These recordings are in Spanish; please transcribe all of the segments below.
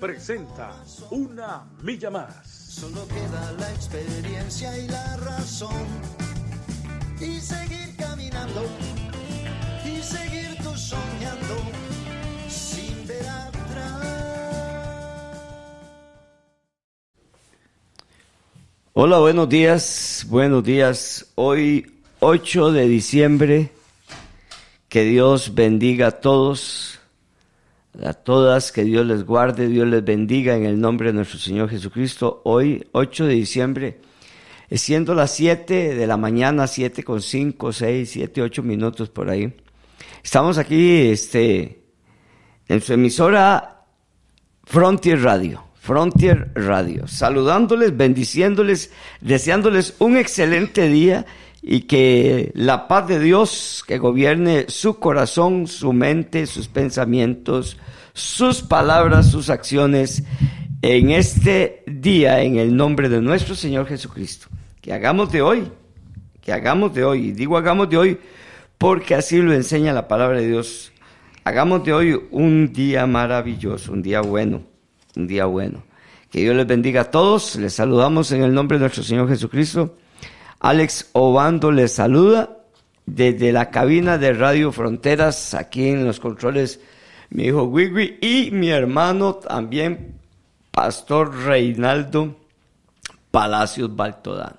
presenta Una Milla Más. Solo queda la experiencia y la razón. Y seguir caminando, y seguir tú soñando, sin ver atrás. Hola, buenos días, buenos días. Hoy 8 de diciembre que Dios bendiga a todos, a todas, que Dios les guarde, Dios les bendiga en el nombre de nuestro Señor Jesucristo. Hoy, 8 de diciembre, siendo las 7 de la mañana, 7 con 5, 6, 7, 8 minutos por ahí. Estamos aquí este, en su emisora Frontier Radio. Frontier Radio, saludándoles, bendiciéndoles, deseándoles un excelente día y que la paz de Dios que gobierne su corazón, su mente, sus pensamientos, sus palabras, sus acciones en este día en el nombre de nuestro Señor Jesucristo. Que hagamos de hoy, que hagamos de hoy, y digo hagamos de hoy porque así lo enseña la palabra de Dios. Hagamos de hoy un día maravilloso, un día bueno, un día bueno. Que Dios les bendiga a todos. Les saludamos en el nombre de nuestro Señor Jesucristo. Alex Obando les saluda desde la cabina de Radio Fronteras, aquí en los controles, mi hijo Wigwi y mi hermano también, Pastor Reinaldo Palacios Baltodano.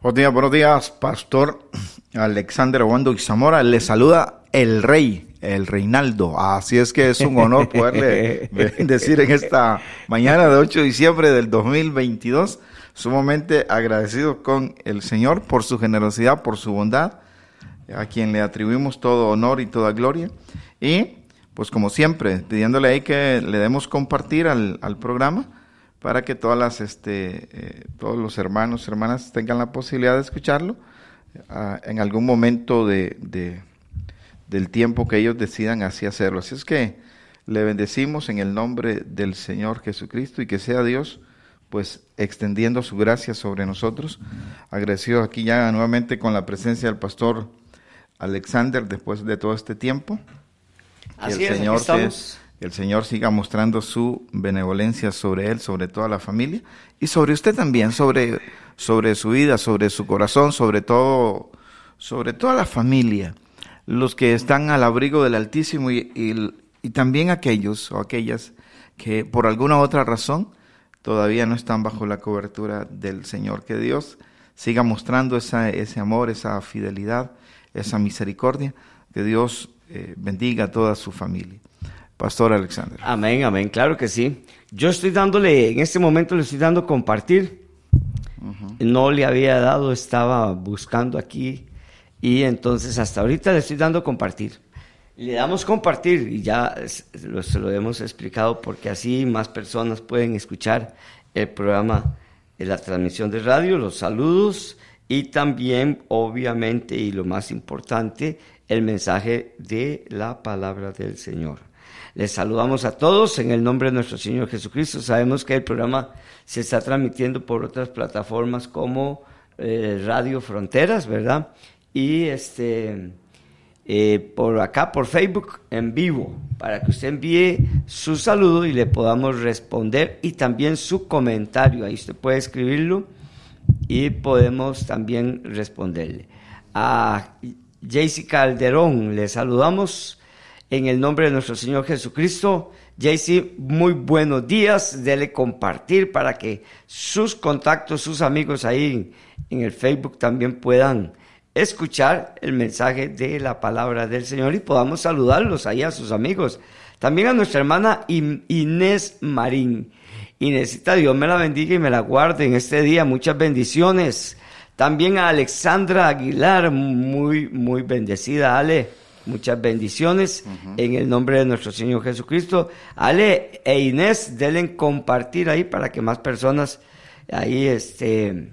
Buenos días, buenos días, Pastor Alexander Obando y Zamora. Les saluda el Rey, el Reinaldo. Así es que es un honor poderle decir en esta mañana de 8 de diciembre del 2022 sumamente agradecido con el Señor por su generosidad, por su bondad, a quien le atribuimos todo honor y toda gloria. Y pues como siempre, pidiéndole ahí que le demos compartir al, al programa para que todas las, este, eh, todos los hermanos, hermanas tengan la posibilidad de escucharlo uh, en algún momento de, de, del tiempo que ellos decidan así hacerlo. Así es que le bendecimos en el nombre del Señor Jesucristo y que sea Dios pues extendiendo su gracia sobre nosotros. Agradecido aquí ya nuevamente con la presencia del pastor Alexander después de todo este tiempo. Así el es, Señor el Señor siga mostrando su benevolencia sobre él, sobre toda la familia y sobre usted también, sobre, sobre su vida, sobre su corazón, sobre todo, sobre toda la familia, los que están al abrigo del Altísimo y, y, y también aquellos o aquellas que por alguna otra razón todavía no están bajo la cobertura del Señor. Que Dios siga mostrando esa, ese amor, esa fidelidad, esa misericordia. Que Dios eh, bendiga a toda su familia. Pastor Alexander. Amén, amén, claro que sí. Yo estoy dándole, en este momento le estoy dando compartir. Uh -huh. No le había dado, estaba buscando aquí y entonces hasta ahorita le estoy dando compartir. Le damos compartir y ya se lo hemos explicado porque así más personas pueden escuchar el programa, la transmisión de radio, los saludos y también, obviamente, y lo más importante, el mensaje de la palabra del Señor. Les saludamos a todos en el nombre de nuestro Señor Jesucristo. Sabemos que el programa se está transmitiendo por otras plataformas como eh, Radio Fronteras, ¿verdad? Y este eh, por acá, por Facebook, en vivo, para que usted envíe su saludo y le podamos responder y también su comentario. Ahí usted puede escribirlo y podemos también responderle. A Jaycee Calderón, le saludamos en el nombre de nuestro Señor Jesucristo. Jaycee, muy buenos días. Dele compartir para que sus contactos, sus amigos ahí en el Facebook también puedan escuchar el mensaje de la palabra del Señor y podamos saludarlos ahí a sus amigos. También a nuestra hermana Inés Marín. Inésita, Dios me la bendiga y me la guarde en este día. Muchas bendiciones. También a Alexandra Aguilar, muy, muy bendecida. Ale, muchas bendiciones en el nombre de nuestro Señor Jesucristo. Ale e Inés, denle compartir ahí para que más personas ahí este,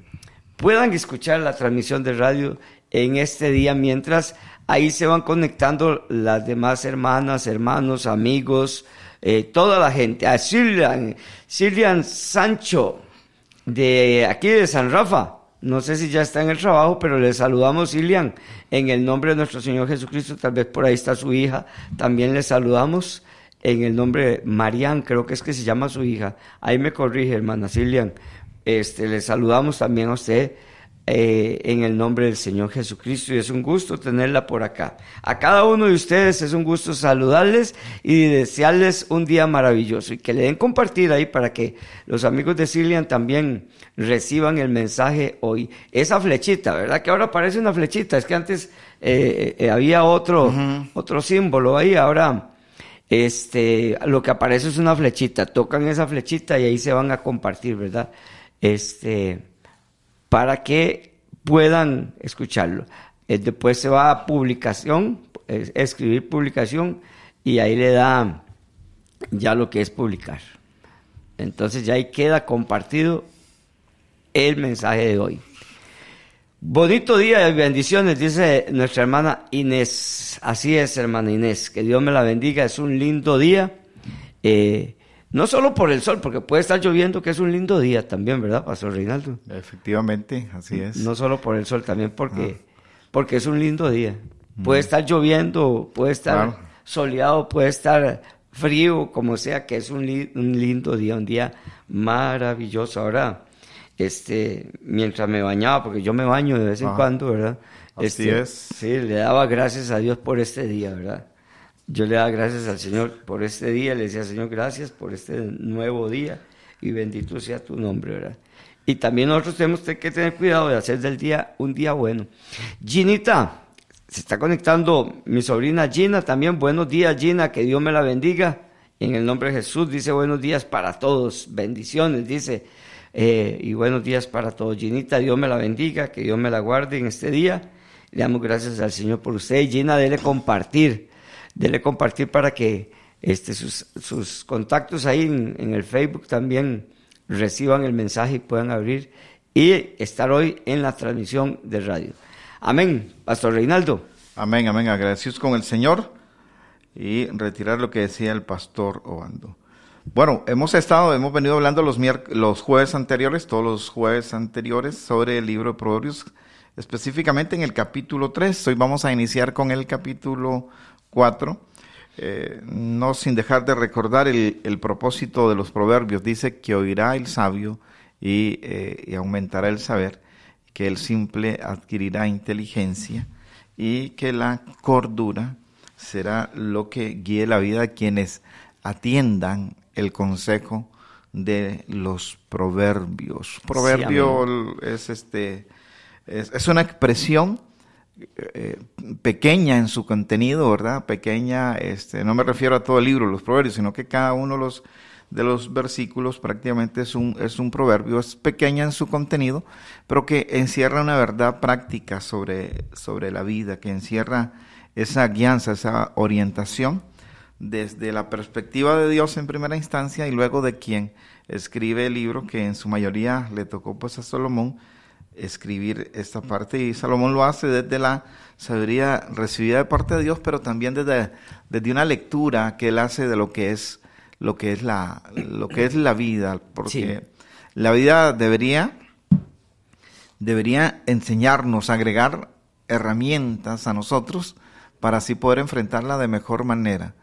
puedan escuchar la transmisión de radio en este día mientras ahí se van conectando las demás hermanas, hermanos, amigos, eh, toda la gente. A Silian, Silian Sancho, de aquí de San Rafa. No sé si ya está en el trabajo, pero le saludamos, Silian, en el nombre de nuestro Señor Jesucristo. Tal vez por ahí está su hija. También le saludamos en el nombre de Marian, creo que es que se llama su hija. Ahí me corrige, hermana Silian. Este, le saludamos también a usted eh, en el nombre del Señor Jesucristo y es un gusto tenerla por acá. A cada uno de ustedes es un gusto saludarles y desearles un día maravilloso y que le den compartir ahí para que los amigos de Silian también reciban el mensaje hoy. Esa flechita, ¿verdad? Que ahora parece una flechita, es que antes eh, eh, había otro, otro símbolo ahí, ahora este, lo que aparece es una flechita, tocan esa flechita y ahí se van a compartir, ¿verdad? Este, para que puedan escucharlo. Eh, después se va a publicación, escribir publicación y ahí le da ya lo que es publicar. Entonces ya ahí queda compartido el mensaje de hoy. Bonito día y bendiciones, dice nuestra hermana Inés. Así es, hermana Inés. Que Dios me la bendiga. Es un lindo día. Eh, no solo por el sol, porque puede estar lloviendo, que es un lindo día también, ¿verdad, Pastor Reinaldo? Efectivamente, así es. No solo por el sol, también porque, ah. porque es un lindo día. Puede mm. estar lloviendo, puede estar soleado, puede estar frío, como sea, que es un, un, lindo día, un día maravilloso. Ahora, este, mientras me bañaba, porque yo me baño de vez en ah. cuando, ¿verdad? Así este, es. Sí, le daba gracias a Dios por este día, ¿verdad? Yo le daba gracias al Señor por este día, le decía, Señor, gracias por este nuevo día y bendito sea tu nombre, ¿verdad? Y también nosotros tenemos que tener cuidado de hacer del día un día bueno. Ginita, se está conectando mi sobrina Gina también. Buenos días, Gina, que Dios me la bendiga. En el nombre de Jesús dice buenos días para todos, bendiciones, dice, eh, y buenos días para todos. Ginita, Dios me la bendiga, que Dios me la guarde en este día. Le damos gracias al Señor por usted. Gina, dele compartir dele compartir para que este, sus, contactos ahí en, el Facebook también reciban el mensaje y puedan abrir y estar hoy en la transmisión de radio. Amén, Pastor Reinaldo. Amén, amén, agradecidos con el Señor y retirar lo que decía el Pastor Obando. Bueno, hemos estado, hemos venido hablando los, los jueves anteriores, todos los jueves anteriores, sobre el libro de Proverbios, específicamente en el capítulo 3. Hoy vamos a iniciar con el capítulo 4, eh, no sin dejar de recordar el, propósito de los proverbios. Dice que oirá el sabio eh, y, aumentará el saber, que el simple adquirirá inteligencia y que la cordura será lo que guíe la vida a quienes atiendan el consejo de los proverbios. Proverbio es este es, una expresión eh, pequeña en su contenido, ¿verdad? Pequeña, este, no me refiero a todo el libro, los proverbios, sino que cada uno de los, de los versículos prácticamente es un, es un proverbio, es pequeña en su contenido, pero que encierra una verdad práctica sobre, sobre la vida, que encierra esa guianza, esa orientación desde la perspectiva de Dios en primera instancia y luego de quien escribe el libro que en su mayoría le tocó pues a Salomón, escribir esta parte y Salomón lo hace desde la sabiduría recibida de parte de Dios, pero también desde, desde una lectura que él hace de lo que es lo que es la lo que es la vida, porque la vida debería debería enseñarnos, agregar herramientas a nosotros para así poder enfrentarla de mejor manera.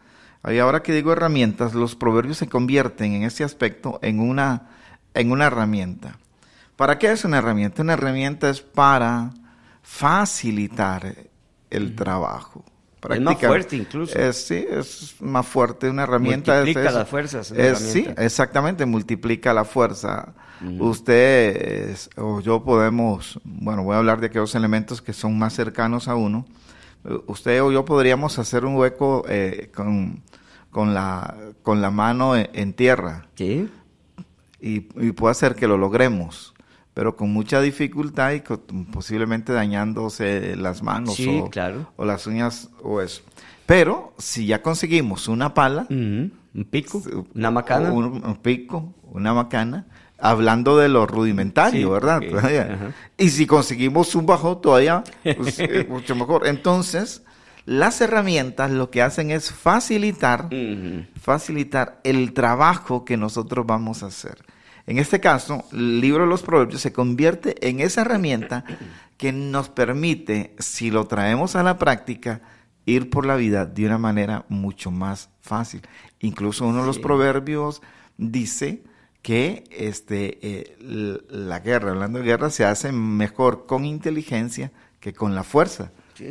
Y ahora que digo herramientas, los proverbios se convierten en este aspecto en una en una herramienta. ¿Para qué es una herramienta? Una herramienta es para facilitar el trabajo. Es más fuerte incluso. Es, sí, es más fuerte. Una herramienta multiplica la fuerza. sí, exactamente, multiplica la fuerza. Usted o yo podemos, bueno, voy a hablar de aquellos elementos que son más cercanos a uno. Usted o yo podríamos hacer un hueco eh, con, con, la, con la mano en, tierra. Sí. Y, y puede ser que lo logremos pero con mucha dificultad y posiblemente dañándose las manos o, o, las uñas o eso. Pero si ya conseguimos una pala, un pico, una macana, un, pico, una macana, hablando de lo rudimentario, ¿verdad? y si conseguimos un bajo todavía, pues, mucho mejor. Entonces, las herramientas lo que hacen es facilitar, facilitar el trabajo que nosotros vamos a hacer. En este caso, el libro de los proverbios se convierte en esa herramienta que nos permite, si lo traemos a la práctica, ir por la vida de una manera mucho más fácil. Incluso uno de los proverbios dice que este, eh, la guerra, hablando de guerra, se hace mejor con inteligencia que con la fuerza. Sí.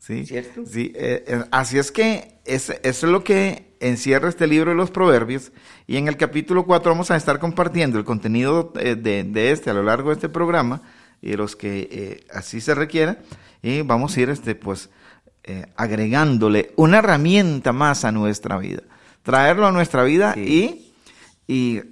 ¿Cierto? Sí, eh, eh, así es que eso es lo que encierra este libro de los proverbios y en el capítulo 4 vamos a estar compartiendo el contenido de, este a lo largo de este programa y los que así se requiera y vamos a ir este pues agregándole una herramienta más a nuestra vida traerlo a nuestra vida y, y,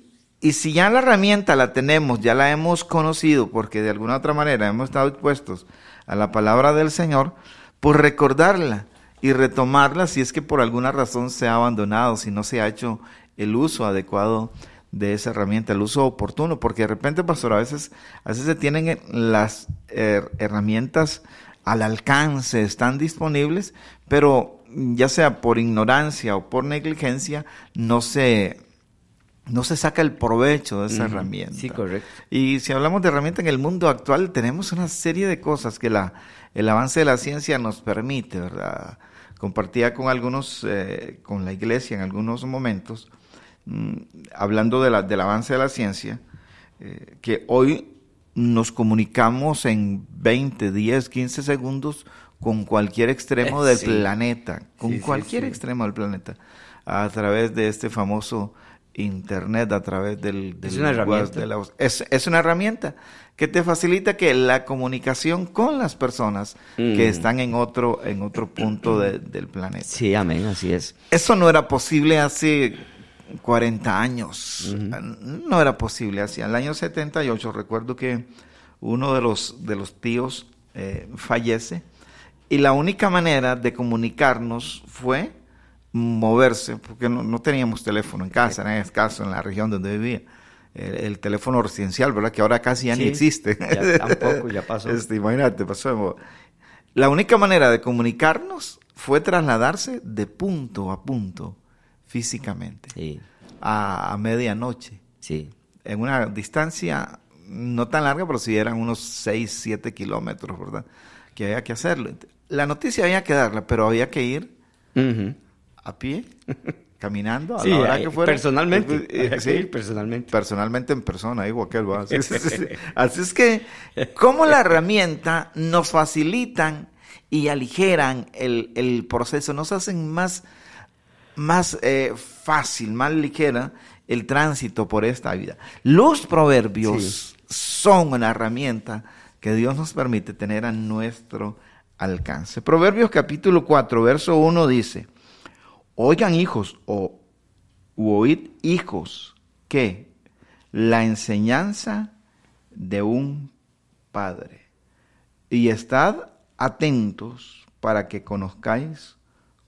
y, si ya la herramienta la tenemos, ya la hemos conocido, porque de alguna otra manera hemos estado expuestos a la palabra del Señor, pues recordarla y retomarla si es que por alguna razón se ha abandonado, si no se ha hecho el uso adecuado de esa herramienta, el uso oportuno, porque de repente, pastor, a veces, a veces se tienen las herramientas al alcance, están disponibles, pero ya sea por ignorancia o por negligencia, no se, no se saca el provecho de esa herramienta. Sí, correcto. Y si hablamos de herramienta en el mundo actual, tenemos una serie de cosas que la, el avance de la ciencia nos permite, ¿verdad? Compartía con algunos, eh, con la iglesia en algunos momentos, mm, hablando de la, del avance de la ciencia, eh, que hoy nos comunicamos en 20, 10, 15 segundos con cualquier extremo del planeta, con cualquier extremo del planeta, a través de este famoso Internet, a través del... es una herramienta. es, una herramienta que te facilita que la comunicación con las personas que mm. están en otro, en otro punto del planeta. Sí, amén, así es. Eso no era posible hace 40 años. No era posible. Hacia el año 78 recuerdo que uno de los, de los tíos eh, fallece y la única manera de comunicarnos fue moverse, porque no, teníamos teléfono en casa, en este caso, en la región donde vivía. El, teléfono residencial, ¿verdad? Que ahora casi ya ni existe. Ya tampoco, ya pasó. Este, imagínate, pasó. La única manera de comunicarnos fue trasladarse de punto a punto, físicamente, sí. a, a medianoche. Sí. En una distancia no tan larga, pero si eran unos 6, 7 kilómetros, ¿verdad? Que había que hacerlo la noticia había que darla, pero había que ir a pie, caminando, a la hora que fuera. Personalmente. Eh, sí, personalmente. Personalmente en persona, digo aquel va. Así, es que, ¿cómo la herramienta nos facilitan y aligeran el, proceso? Nos hacen más, más eh, fácil, más ligera el tránsito por esta vida. Los proverbios son una herramienta que Dios nos permite tener a nuestro alcance. Proverbios capítulo 4, verso 1 dice, oigan hijos o oíd hijos que la enseñanza de un padre y estad atentos para que conozcáis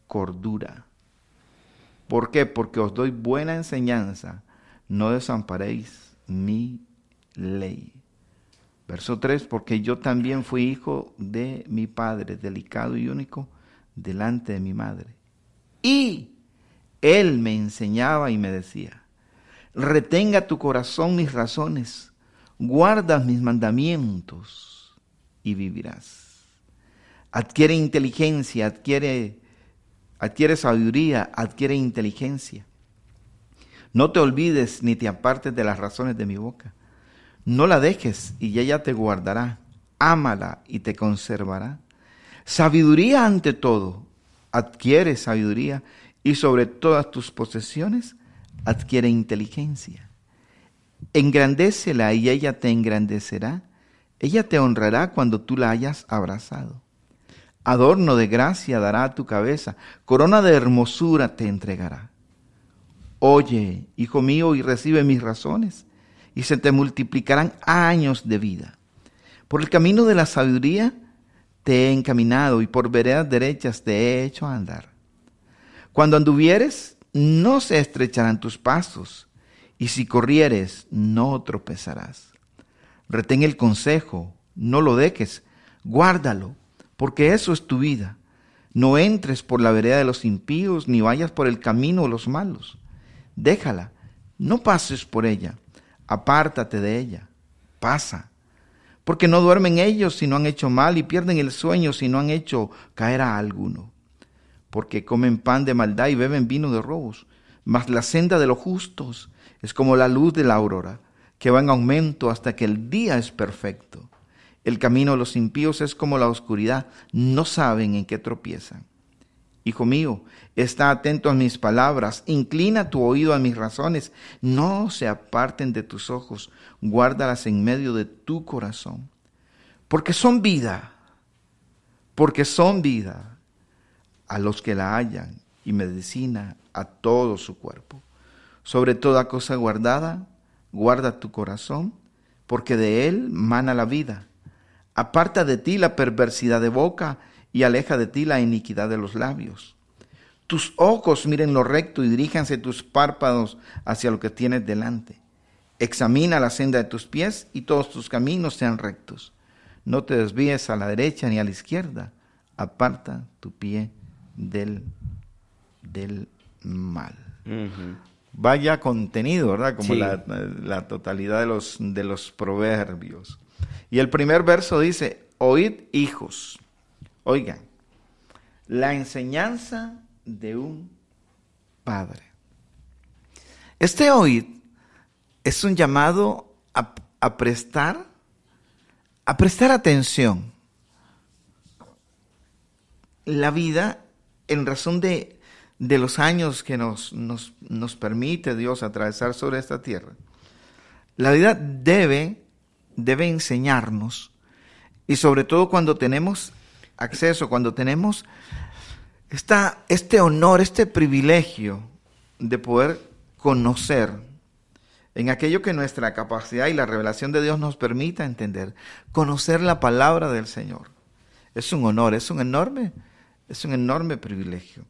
cordura. ¿Por qué? Porque os doy buena enseñanza, no desamparéis mi ley. Verso 3, porque yo también fui hijo de mi padre, delicado y único, delante de mi madre. Y él me enseñaba y me decía, retenga tu corazón mis razones, guarda mis mandamientos y vivirás. Adquiere inteligencia, adquiere, adquiere sabiduría, adquiere inteligencia. No te olvides ni te apartes de las razones de mi boca no la dejes y ella te guardará. Ámala y te conservará. Sabiduría ante todo. Adquiere sabiduría y sobre todas tus posesiones adquiere inteligencia. Engrandécela y ella te engrandecerá. Ella te honrará cuando tú la hayas abrazado. Adorno de gracia dará a tu cabeza, corona de hermosura te entregará. Oye, hijo mío, y recibe mis razones y se te multiplicarán años de vida. Por el camino de la sabiduría te he encaminado y por veredas derechas te he hecho andar. Cuando anduvieres, no se estrecharán tus pasos, y si corrieres, no tropezarás. Retén el consejo, no lo dejes, guárdalo, porque eso es tu vida. No entres por la vereda de los impíos, ni vayas por el camino de los malos. Déjala, no pases por ella, apártate de ella, pasa. Porque no duermen ellos si no han hecho mal, y pierden el sueño si no han hecho caer a alguno. Porque comen pan de maldad y beben vino de robos. Mas la senda de los justos es como la luz de la aurora, que va en aumento hasta que el día es perfecto. El camino de los impíos es como la oscuridad, no saben en qué tropiezan. Hijo mío, está atento a mis palabras, inclina tu oído a mis razones, no se aparten de tus ojos, guárdalas en medio de tu corazón, porque son vida, porque son vida a los que la hallan y medicina a todo su cuerpo. Sobre toda cosa guardada, guarda tu corazón, porque de él mana la vida Aparta de ti la perversidad de boca y aleja de ti la iniquidad de los labios. Tus ojos miren lo recto y diríjanse tus párpados hacia lo que tienes delante. Examina la senda de tus pies y todos tus caminos sean rectos. No te desvíes a la derecha ni a la izquierda. Aparta tu pie del, del mal. Vaya contenido, ¿verdad? Como la, la, totalidad de los, de los proverbios. Y el primer verso dice, oíd hijos. Oigan, la enseñanza de un padre. Este oíd es un llamado a, prestar, a prestar atención. La vida, en razón de, de los años que nos, nos, nos permite Dios atravesar sobre esta tierra, la vida debe debe enseñarnos, y sobre todo cuando tenemos acceso, cuando tenemos este honor, este privilegio de poder conocer en aquello que nuestra capacidad y la revelación de Dios nos permita entender, conocer la palabra del Señor. Es un honor, es un enorme, es un enorme privilegio.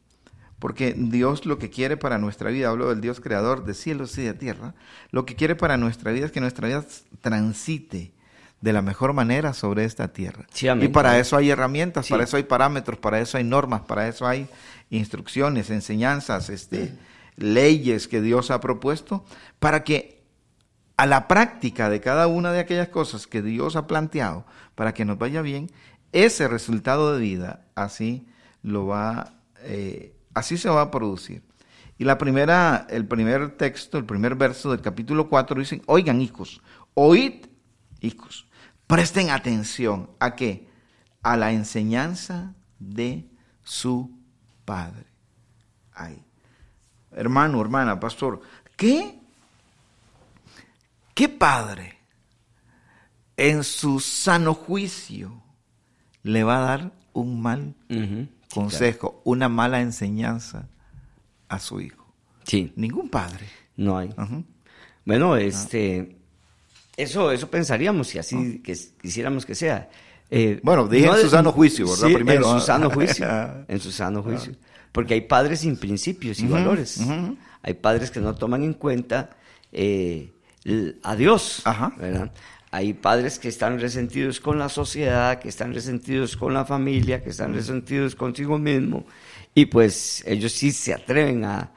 Porque Dios lo que quiere para nuestra vida, hablo del Dios creador de cielos y de tierra, lo que quiere para nuestra vida es que nuestra vida transite de la mejor manera sobre esta tierra. y para eso hay herramientas, para eso hay parámetros, para eso hay normas, para eso hay instrucciones, enseñanzas, este, leyes que Dios ha propuesto, para que a la práctica de cada una de aquellas cosas que Dios ha planteado, para que nos vaya bien, ese resultado de vida así lo va eh, Así se va a producir. Y la primera, el primer texto, el primer verso del capítulo 4 dice, oigan hijos, oíd hijos, presten atención a qué? A la enseñanza de su padre. Ay, hermano, hermana, pastor, ¿qué? ¿Qué padre en su sano juicio le va a dar un mal consejo, una mala enseñanza a su hijo. Sí. Ningún padre. No hay. Bueno, este, eso, eso pensaríamos si así que quisiéramos que sea. Eh, bueno, dije en su sano juicio, ¿verdad? Sí, Primero. En su sano juicio. en su sano juicio. Porque hay padres sin principios y valores. Hay padres que no toman en cuenta eh, a Dios, ¿verdad? Hay padres que están resentidos con la sociedad, que están resentidos con la familia, que están resentidos consigo mismo, y pues ellos sí se atreven a,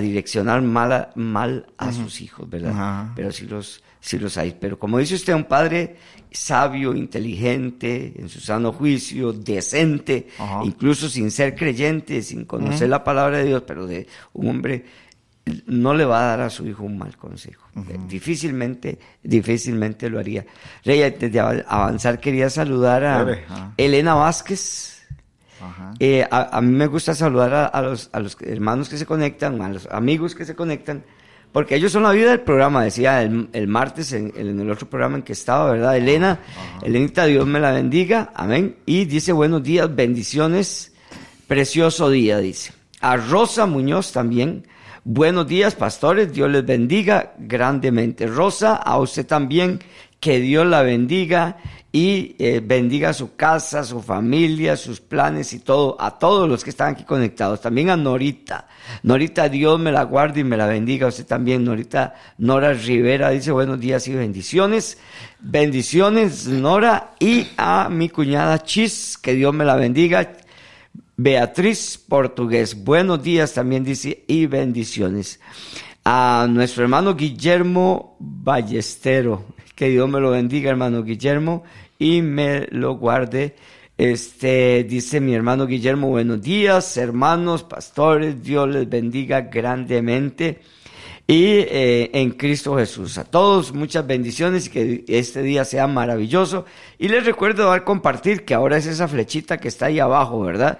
direccionar mal a, sus hijos, ¿verdad? Pero sí los, sí los hay. Pero como dice usted, un padre sabio, inteligente, en su sano juicio, decente, incluso sin ser creyente, sin conocer la palabra de Dios, pero de un hombre no le va a dar a su hijo un mal consejo. Difícilmente, difícilmente lo haría. Rey, antes de avanzar quería saludar a Elena Vázquez. Eh, a, mí me gusta saludar a, los, a los hermanos que se conectan, a los amigos que se conectan, porque ellos son la vida del programa, decía el, martes en, el otro programa en que estaba, ¿verdad? Elena, Elenita, Dios me la bendiga, amén. Y dice buenos días, bendiciones, precioso día, dice. A Rosa Muñoz también, Buenos días, pastores, Dios les bendiga grandemente. Rosa, a usted también, que Dios la bendiga y eh, bendiga su casa, su familia, sus planes y todo, a todos los que están aquí conectados. También a Norita. Norita, Dios me la guarde y me la bendiga. Usted también, Norita Nora Rivera, dice buenos días y bendiciones. Bendiciones, Nora. Y a mi cuñada Chis, que Dios me la bendiga. Beatriz Portugués, buenos días también dice y bendiciones. A nuestro hermano Guillermo Ballestero, que Dios me lo bendiga, hermano Guillermo y me lo guarde. Este dice mi hermano Guillermo, buenos días, hermanos, pastores, Dios les bendiga grandemente. Y eh, en Cristo Jesús. A todos muchas bendiciones y que este día sea maravilloso. Y les recuerdo dar compartir, que ahora es esa flechita que está ahí abajo, ¿verdad?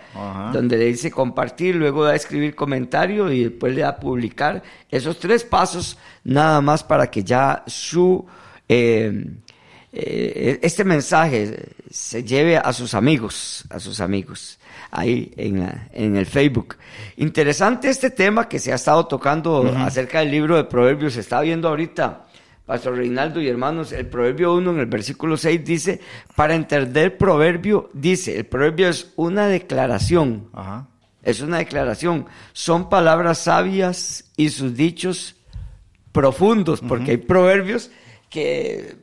Donde le dice compartir, luego da escribir comentario y después le da publicar. Esos tres pasos nada más para que ya su... Eh, eh, este mensaje se lleve a sus amigos, a sus amigos, ahí en, en el Facebook. Interesante este tema que se ha estado tocando acerca del libro de Proverbios. Se está viendo ahorita, Pastor Reinaldo y hermanos, el Proverbio 1 en el versículo 6 dice, para entender Proverbio, dice, el Proverbio es una declaración. Es una declaración. Son palabras sabias y sus dichos profundos, porque hay proverbios que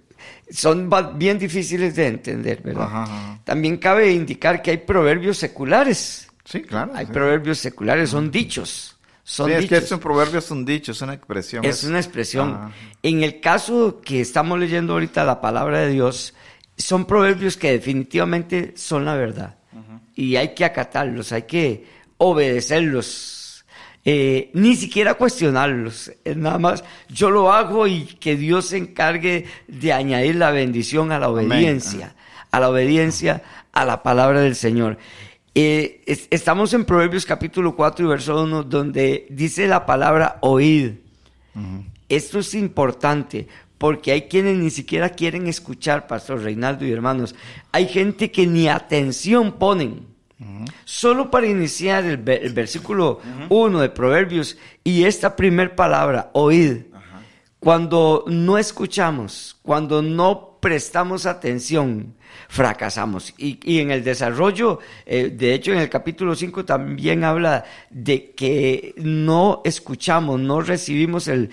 son bien difíciles de entender, ¿verdad? También cabe indicar que hay proverbios seculares. Sí, claro. Hay proverbios seculares, son dichos. Son sí, es que estos proverbios son dichos, es una expresión. Es, una expresión. En el caso que estamos leyendo ahorita la palabra de Dios, son proverbios que definitivamente son la verdad. Y hay que acatarlos, hay que obedecerlos eh, ni siquiera cuestionarlos, es nada más yo lo hago y que Dios se encargue de añadir la bendición a la obediencia, a la obediencia a la palabra del Señor. Eh, estamos en Proverbios capítulo 4 y verso 1 donde dice la palabra oíd. Esto es importante porque hay quienes ni siquiera quieren escuchar, Pastor Reinaldo y hermanos. Hay gente que ni atención ponen Solo para iniciar el, versículo 1 de Proverbios y esta primer palabra, oíd, cuando no escuchamos, cuando no prestamos atención, fracasamos. Y, en el desarrollo, eh, de hecho en el capítulo 5 también habla de que no escuchamos, no recibimos el,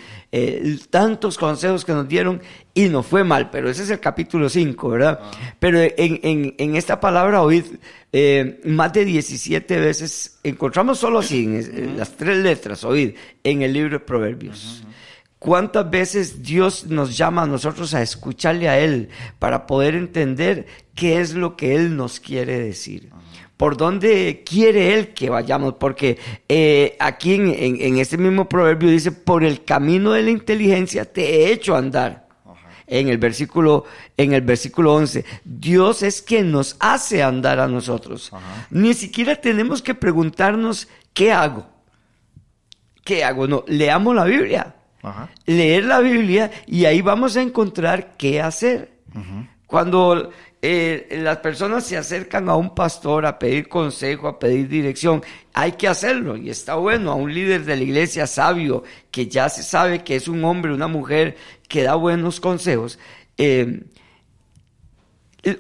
tantos consejos que nos dieron y nos fue mal, pero ese es el capítulo 5, ¿verdad? Pero en, esta palabra oíd, eh, más de 17 veces, encontramos solo así, en, las tres letras, oíd, en el libro de Proverbios. ¿Cuántas veces Dios nos llama a nosotros a escucharle a Él para poder entender qué es lo que Él nos quiere decir? ¿Por dónde quiere Él que vayamos? Porque eh, aquí en, este mismo proverbio dice, por el camino de la inteligencia te he hecho andar. En el, versículo, en el versículo 11, Dios es quien nos hace andar a nosotros. Ni siquiera tenemos que preguntarnos, ¿qué hago? ¿Qué hago? No, leamos la Biblia leer la Biblia y ahí vamos a encontrar qué hacer. Cuando eh, las personas se acercan a un pastor a pedir consejo, a pedir dirección, hay que hacerlo y está bueno a un líder de la iglesia sabio que ya se sabe que es un hombre, una mujer que da buenos consejos. Eh,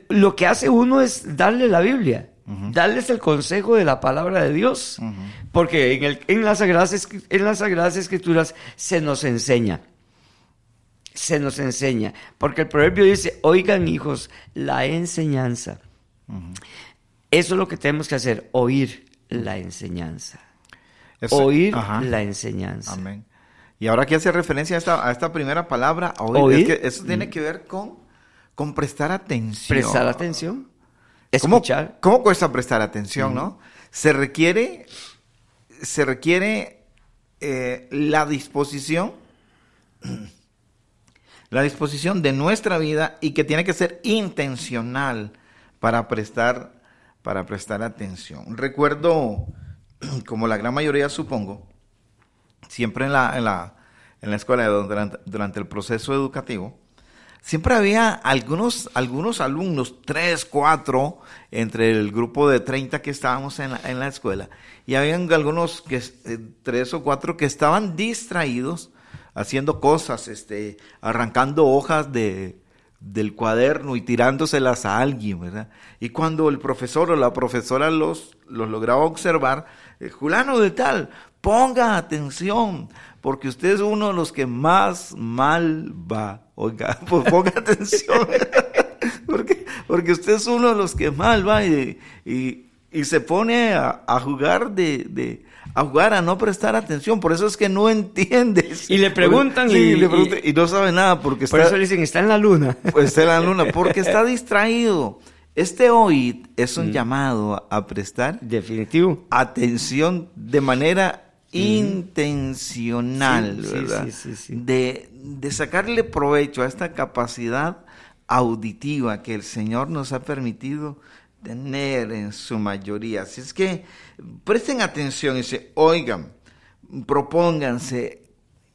lo que hace uno es darle la Biblia darles el consejo de la palabra de Dios, porque en, el, en, las sagradas, en las Sagradas Escrituras se nos enseña, se nos enseña, porque el proverbio dice, oigan hijos, la enseñanza. Eso es lo que tenemos que hacer, oír la enseñanza. oír la enseñanza. Amén. Y ahora que hace referencia a esta, a esta primera palabra, oír, Es que eso tiene que ver con, con prestar atención. Prestar atención. Escuchar. ¿Cómo, cuesta prestar atención, no? Se requiere, se requiere eh, la disposición, la disposición de nuestra vida y que tiene que ser intencional para prestar, para prestar atención. Recuerdo, como la gran mayoría supongo, siempre en la, en la, en la escuela durante, durante el proceso educativo, siempre había algunos, algunos alumnos, tres, cuatro, entre el grupo de 30 que estábamos en la, en la escuela, y habían algunos, que, eh, tres o cuatro, que estaban distraídos haciendo cosas, este, arrancando hojas de, del cuaderno y tirándoselas a alguien, ¿verdad? Y cuando el profesor o la profesora los, los lograba observar, eh, Julano de tal, ponga atención, porque usted es uno de los que más mal va. Oiga, pues ponga atención, porque, porque usted es uno de los que mal va y, y, y se pone a, a jugar de, de, a jugar a no prestar atención, por eso es que no entiendes. Y le preguntan Sí, y, le preguntan y no sabe nada porque por está, eso le dicen, está en la luna. pues está en la luna, porque está distraído. Este hoy es un llamado a prestar Definitivo. atención de manera intencional, Sí, ¿verdad? sí, sí, sí. De, de sacarle provecho a esta capacidad auditiva que el Señor nos ha permitido tener en su mayoría. Así es que presten atención y se oigan, propónganse,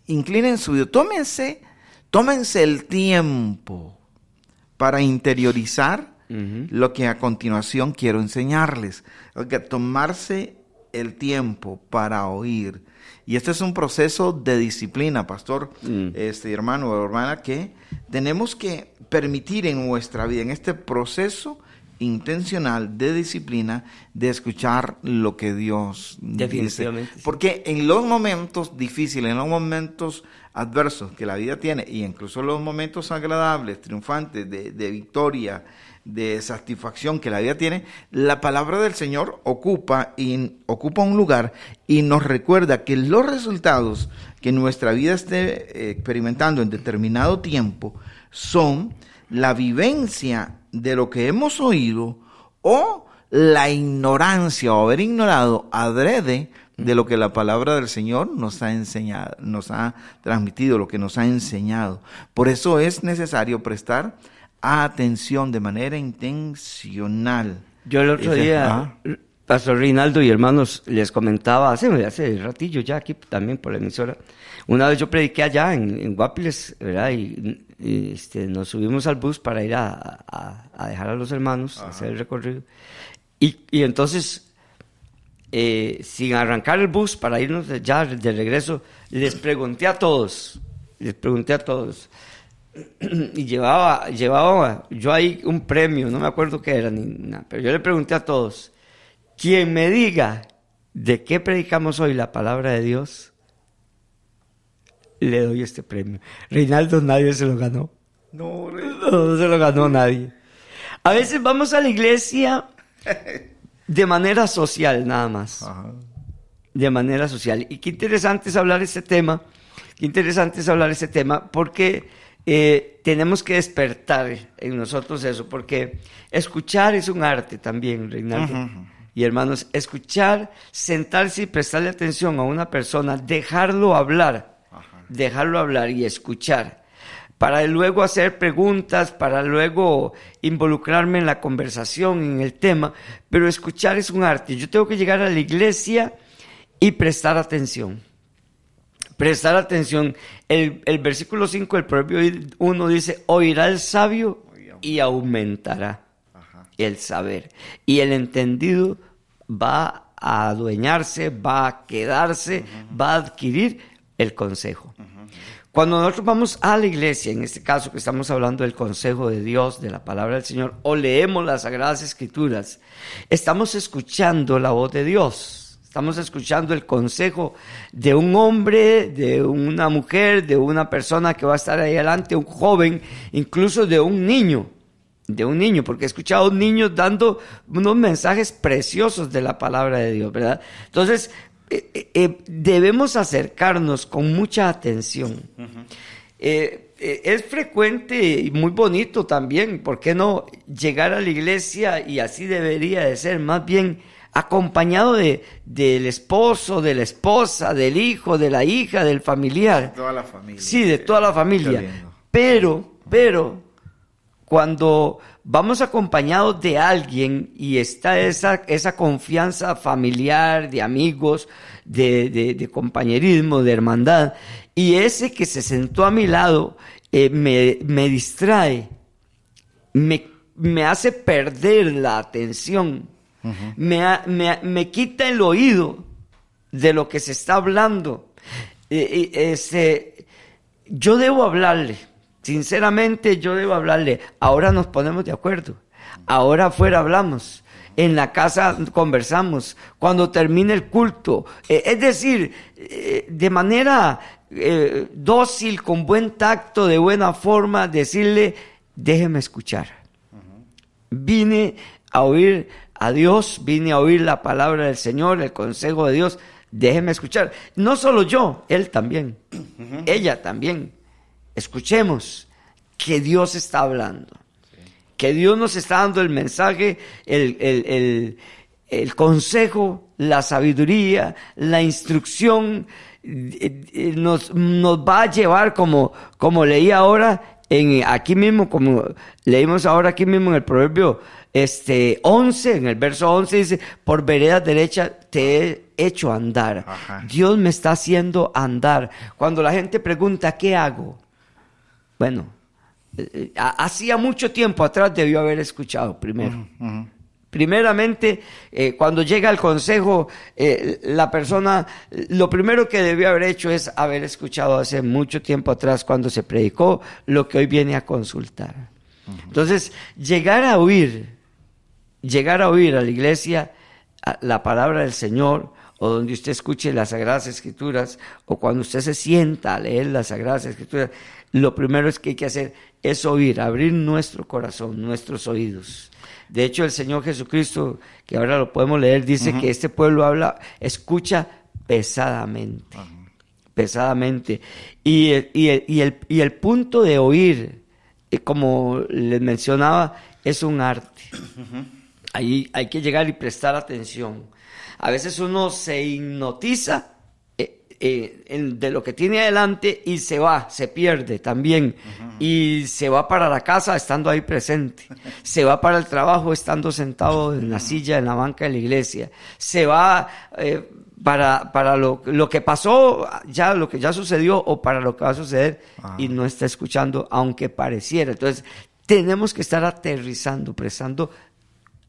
inclinen su oído, tómense, tómense el tiempo para interiorizar lo que a continuación quiero enseñarles. Oiga, tomarse el tiempo para oír. Y este es un proceso de disciplina, pastor, Mm. este hermano o hermana, que tenemos que permitir en nuestra vida, en este proceso intencional de disciplina, de escuchar lo que Dios dice. Porque en los momentos difíciles, en los momentos adversos que la vida tiene, y incluso los momentos agradables, triunfantes, de, de victoria, de satisfacción que la vida tiene, la palabra del Señor ocupa, ocupa un lugar y nos recuerda que los resultados que nuestra vida esté eh, experimentando en determinado tiempo son la vivencia de lo que hemos oído o la ignorancia o haber ignorado adrede de lo que la palabra del Señor nos ha enseñado, nos ha transmitido, lo que nos ha enseñado. Por eso es necesario prestar atención de manera intencional. Yo el otro día, ajá. Pastor Reinaldo y hermanos, les comentaba hace, hace ratillo ya aquí también por la emisora. Una vez yo prediqué allá en, en Guapiles, ¿verdad? Y, y, este, nos subimos al bus para ir a, a- a dejar a los hermanos, a hacer el recorrido. Y, y entonces, eh, sin arrancar el bus para irnos ya de regreso, les pregunté a todos, les pregunté a todos, y llevaba, llevaba yo ahí un premio, no me acuerdo qué era, ni nada, pero yo le pregunté a todos, quien me diga de qué predicamos hoy la palabra de Dios, le doy este premio. Reinaldo nadie se lo ganó. No, No, no se lo ganó nadie. A veces vamos a la iglesia de manera social nada más Ajá. de manera social. Y qué interesante es hablar este tema, qué interesante es hablar este tema, porque eh, tenemos que despertar en nosotros eso, porque escuchar es un arte también, Reinaldo. Y hermanos, escuchar, sentarse y prestarle atención a una persona, dejarlo hablar, dejarlo hablar y escuchar, para luego hacer preguntas, para luego involucrarme en la conversación, en el tema, pero escuchar es un arte. Yo tengo que llegar a la iglesia y prestar atención. Prestar atención. El, el versículo 5 del Proverbio 1 dice, oirá el sabio y aumentará el saber. Y el entendido va a adueñarse, va a quedarse, va a adquirir el consejo. Cuando nosotros vamos a la iglesia, en este caso que estamos hablando del consejo de Dios, de la palabra del Señor, o leemos las sagradas escrituras, estamos escuchando la voz de Dios. Estamos escuchando el consejo de un hombre, de una mujer, de una persona que va a estar ahí adelante, un joven, incluso de un niño de un niño, porque he escuchado niños dando unos mensajes preciosos de la palabra de Dios, ¿verdad? Entonces, eh, eh, eh, debemos acercarnos con mucha atención. Eh, es frecuente y muy bonito también, ¿por qué no llegar a la iglesia y así debería de ser, más bien acompañado de, del esposo, de la esposa, del hijo, de la hija, del familiar. Toda la familia. Sí, de toda la familia. Pero, pero, cuando vamos acompañados de alguien y está esa, esa confianza familiar, de amigos, de, de- de compañerismo, de hermandad, y ese que se sentó a mi lado eh, me, me, distrae, me, me, hace perder la atención, me, me, me, quita el oído de lo que se está hablando. este, yo debo hablarle, sinceramente yo debo hablarle. Ahora nos ponemos de acuerdo, ahora afuera hablamos en la casa conversamos, cuando termine el culto. Eh, es decir, eh, de manera eh, dócil, con buen tacto, de buena forma, decirle, déjeme escuchar. Vine a oír a Dios, vine a oír la palabra del Señor, el consejo de Dios, déjeme escuchar. No solo yo, él también, ella también. Escuchemos que Dios está hablando que Dios nos está dando el mensaje, el, consejo, la sabiduría, la instrucción, eh, eh, nos, nos va a llevar como, como leí ahora, en, aquí mismo, como leímos ahora aquí mismo en el proverbio este, 11, en el verso 11 dice, por vereda derecha te he hecho andar. Dios me está haciendo andar. Cuando la gente pregunta, ¿qué hago? Bueno, eh, hacía mucho tiempo atrás debió haber escuchado primero. Primeramente, eh, cuando llega al consejo, eh, la persona, lo primero que debió haber hecho es haber escuchado hace mucho tiempo atrás cuando se predicó lo que hoy viene a consultar. Entonces, llegar a oír, llegar a oír a la iglesia la palabra del Señor, o donde usted escuche las Sagradas Escrituras, o cuando usted se sienta a leer las Sagradas Escrituras, lo primero es que hay que hacer es oír, abrir nuestro corazón, nuestros oídos. De hecho, el Señor Jesucristo, que ahora lo podemos leer, dice que este pueblo habla, escucha pesadamente, pesadamente. Y, y, el, y el punto de oír, eh, como les mencionaba, es un arte. Ahí hay que llegar y prestar atención. A veces uno se hipnotiza eh, de lo que tiene adelante y se va, se pierde también. Y se va para la casa estando ahí presente. Se va para el trabajo estando sentado en la silla, en la banca de la iglesia. Se va eh, para, para lo, lo, que pasó, ya lo que ya sucedió o para lo que va a suceder y no está escuchando, aunque pareciera. Entonces, tenemos que estar aterrizando, prestando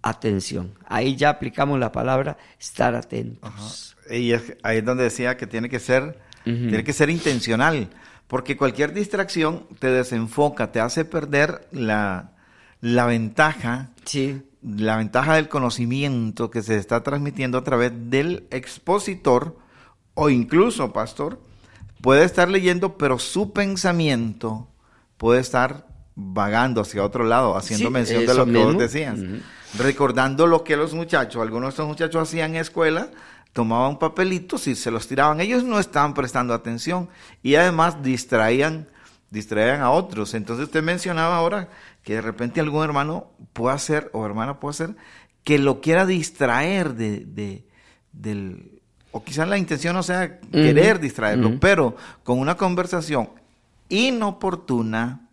atención. Ahí ya aplicamos la palabra estar atentos. Y ahí es donde decía que tiene que ser, tiene que ser intencional, porque cualquier distracción te desenfoca, te hace perder la, la ventaja, sí. la ventaja del conocimiento que se está transmitiendo a través del expositor o incluso, pastor, puede estar leyendo, pero su pensamiento puede estar vagando hacia otro lado, haciendo mención de lo que vos decías. Recordando lo que los muchachos, algunos de estos muchachos hacían en escuela, tomaban papelitos y se los tiraban. Ellos no estaban prestando atención y además distraían, distraían a otros. Entonces usted mencionaba ahora que de repente algún hermano puede hacer o hermana puede hacer que lo quiera distraer de, de del o quizás la intención no sea querer distraerlo, pero con una conversación inoportuna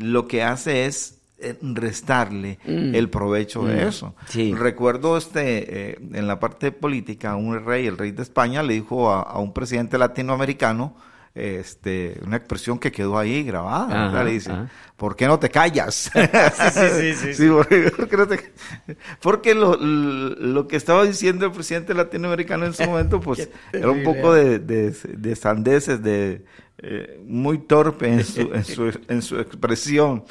lo que hace es eh, restarle mm. el provecho de mm. eso. Recuerdo este, eh, en la parte política, un rey, el rey de España, le dijo a, un presidente latinoamericano, este, una expresión que quedó ahí grabada, le dice, ¿por qué no te callas? sí, sí, sí, porque, lo, que estaba diciendo el presidente latinoamericano en su momento, pues, era un poco de, de, sandeces, de, eh, muy torpe en su, en su, en su expresión.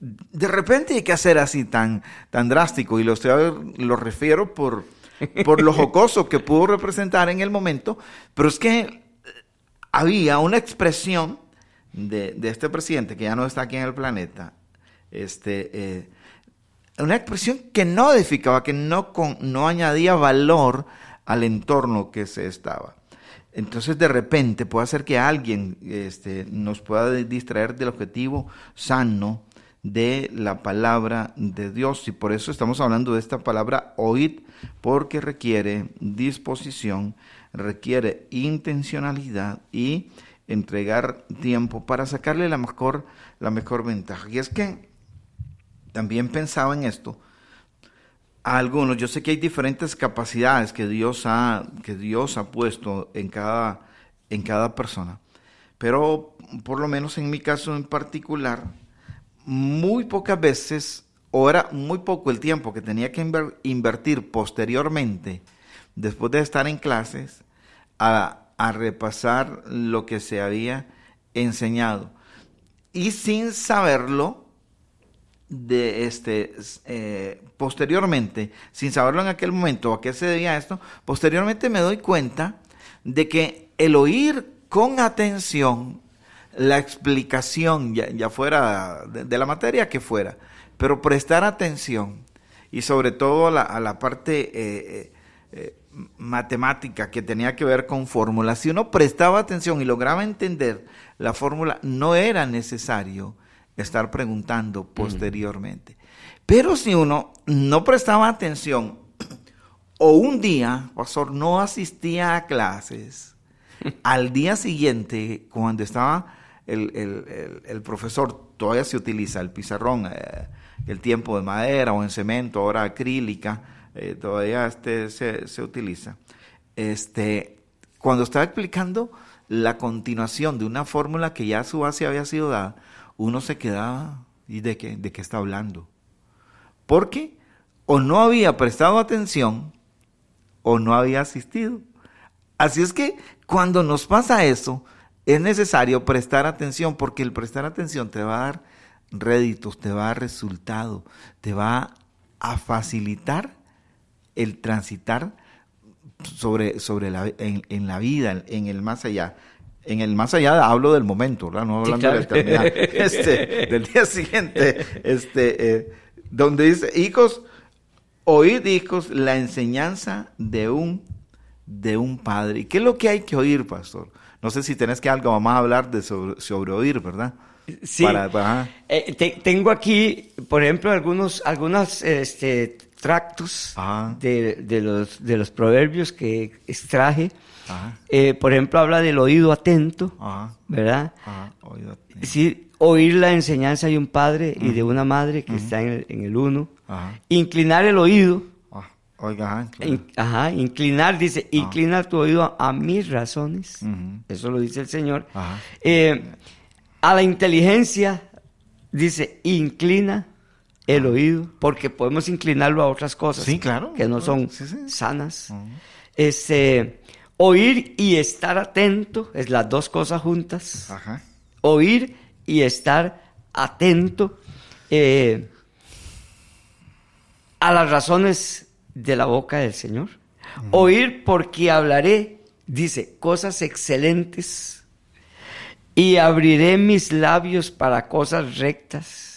De repente hay que hacer así tan, tan drástico, y lo, estoy, lo refiero por, por lo jocoso que pudo representar en el momento, pero es que había una expresión de, este presidente que ya no está aquí en el planeta, este, eh, una expresión que no edificaba, que no, no añadía valor al entorno que se estaba. Entonces de repente puede hacer que alguien este, nos pueda distraer del objetivo sano de la palabra de Dios. Y por eso estamos hablando de esta palabra oíd, porque requiere disposición, requiere intencionalidad y entregar tiempo para sacarle la mejor, la mejor ventaja. Y es que también pensaba en esto. A algunos, yo sé que hay diferentes capacidades que Dios ha, que Dios ha puesto en cada, en cada persona. pero por lo menos en mi caso en particular, muy pocas veces, o era muy poco el tiempo que tenía que invertir posteriormente, después de estar en clases, a, repasar lo que se había enseñado. Y sin saberlo, de este eh, posteriormente, sin saberlo en aquel momento a qué se debía esto, posteriormente me doy cuenta de que el oír con atención la explicación, ya, fuera de, la materia que fuera, pero prestar atención y sobre todo a la, parte eh, eh, matemática que tenía que ver con fórmulas, si uno prestaba atención y lograba entender la fórmula, no era necesario estar preguntando posteriormente. Pero si uno no prestaba atención o un día, pastor, no asistía a clases, al día siguiente, cuando estaba el, profesor, todavía se utiliza el pizarrón, eh, el tiempo de madera o en cemento, ahora acrílica, eh, todavía este se, se, utiliza. Este, cuando estaba explicando la continuación de una fórmula que ya su base había sido dada, uno se quedaba, ¿y de qué, de qué está hablando? Porque o no había prestado atención o no había asistido. Así es que cuando nos pasa eso, es necesario prestar atención, porque el prestar atención te va a dar réditos, te va a dar resultado, te va a facilitar el transitar sobre, sobre la, en, en la vida, en el más allá en el más allá hablo del momento, ¿verdad? no hablando de la eternidad, este, del día siguiente, este, eh, donde dice, hijos, oíd hijos la enseñanza de un, de un padre. ¿Y qué es lo que hay que oír, pastor? No sé si tenés que algo más hablar de sobre, oír, ¿verdad? Sí. Eh, tengo aquí, por ejemplo, algunos, algunos este, tractos de, de, los, de los proverbios que extraje. Eh, por ejemplo, habla del oído atento, ¿verdad? Sí, oír la enseñanza de un padre y de una madre que está en el, uno. Inclinar el oído. Ah, oiga, ajá, inclinar, dice, inclina tu oído a, mis razones. Eso lo dice el Señor. Eh, a la inteligencia, dice, inclina el oído, porque podemos inclinarlo a otras cosas claro, que no son sanas. Este, Oír y estar atento es las dos cosas juntas. Oír y estar atento eh, a las razones de la boca del Señor. Oír porque hablaré, dice, cosas excelentes y abriré mis labios para cosas rectas.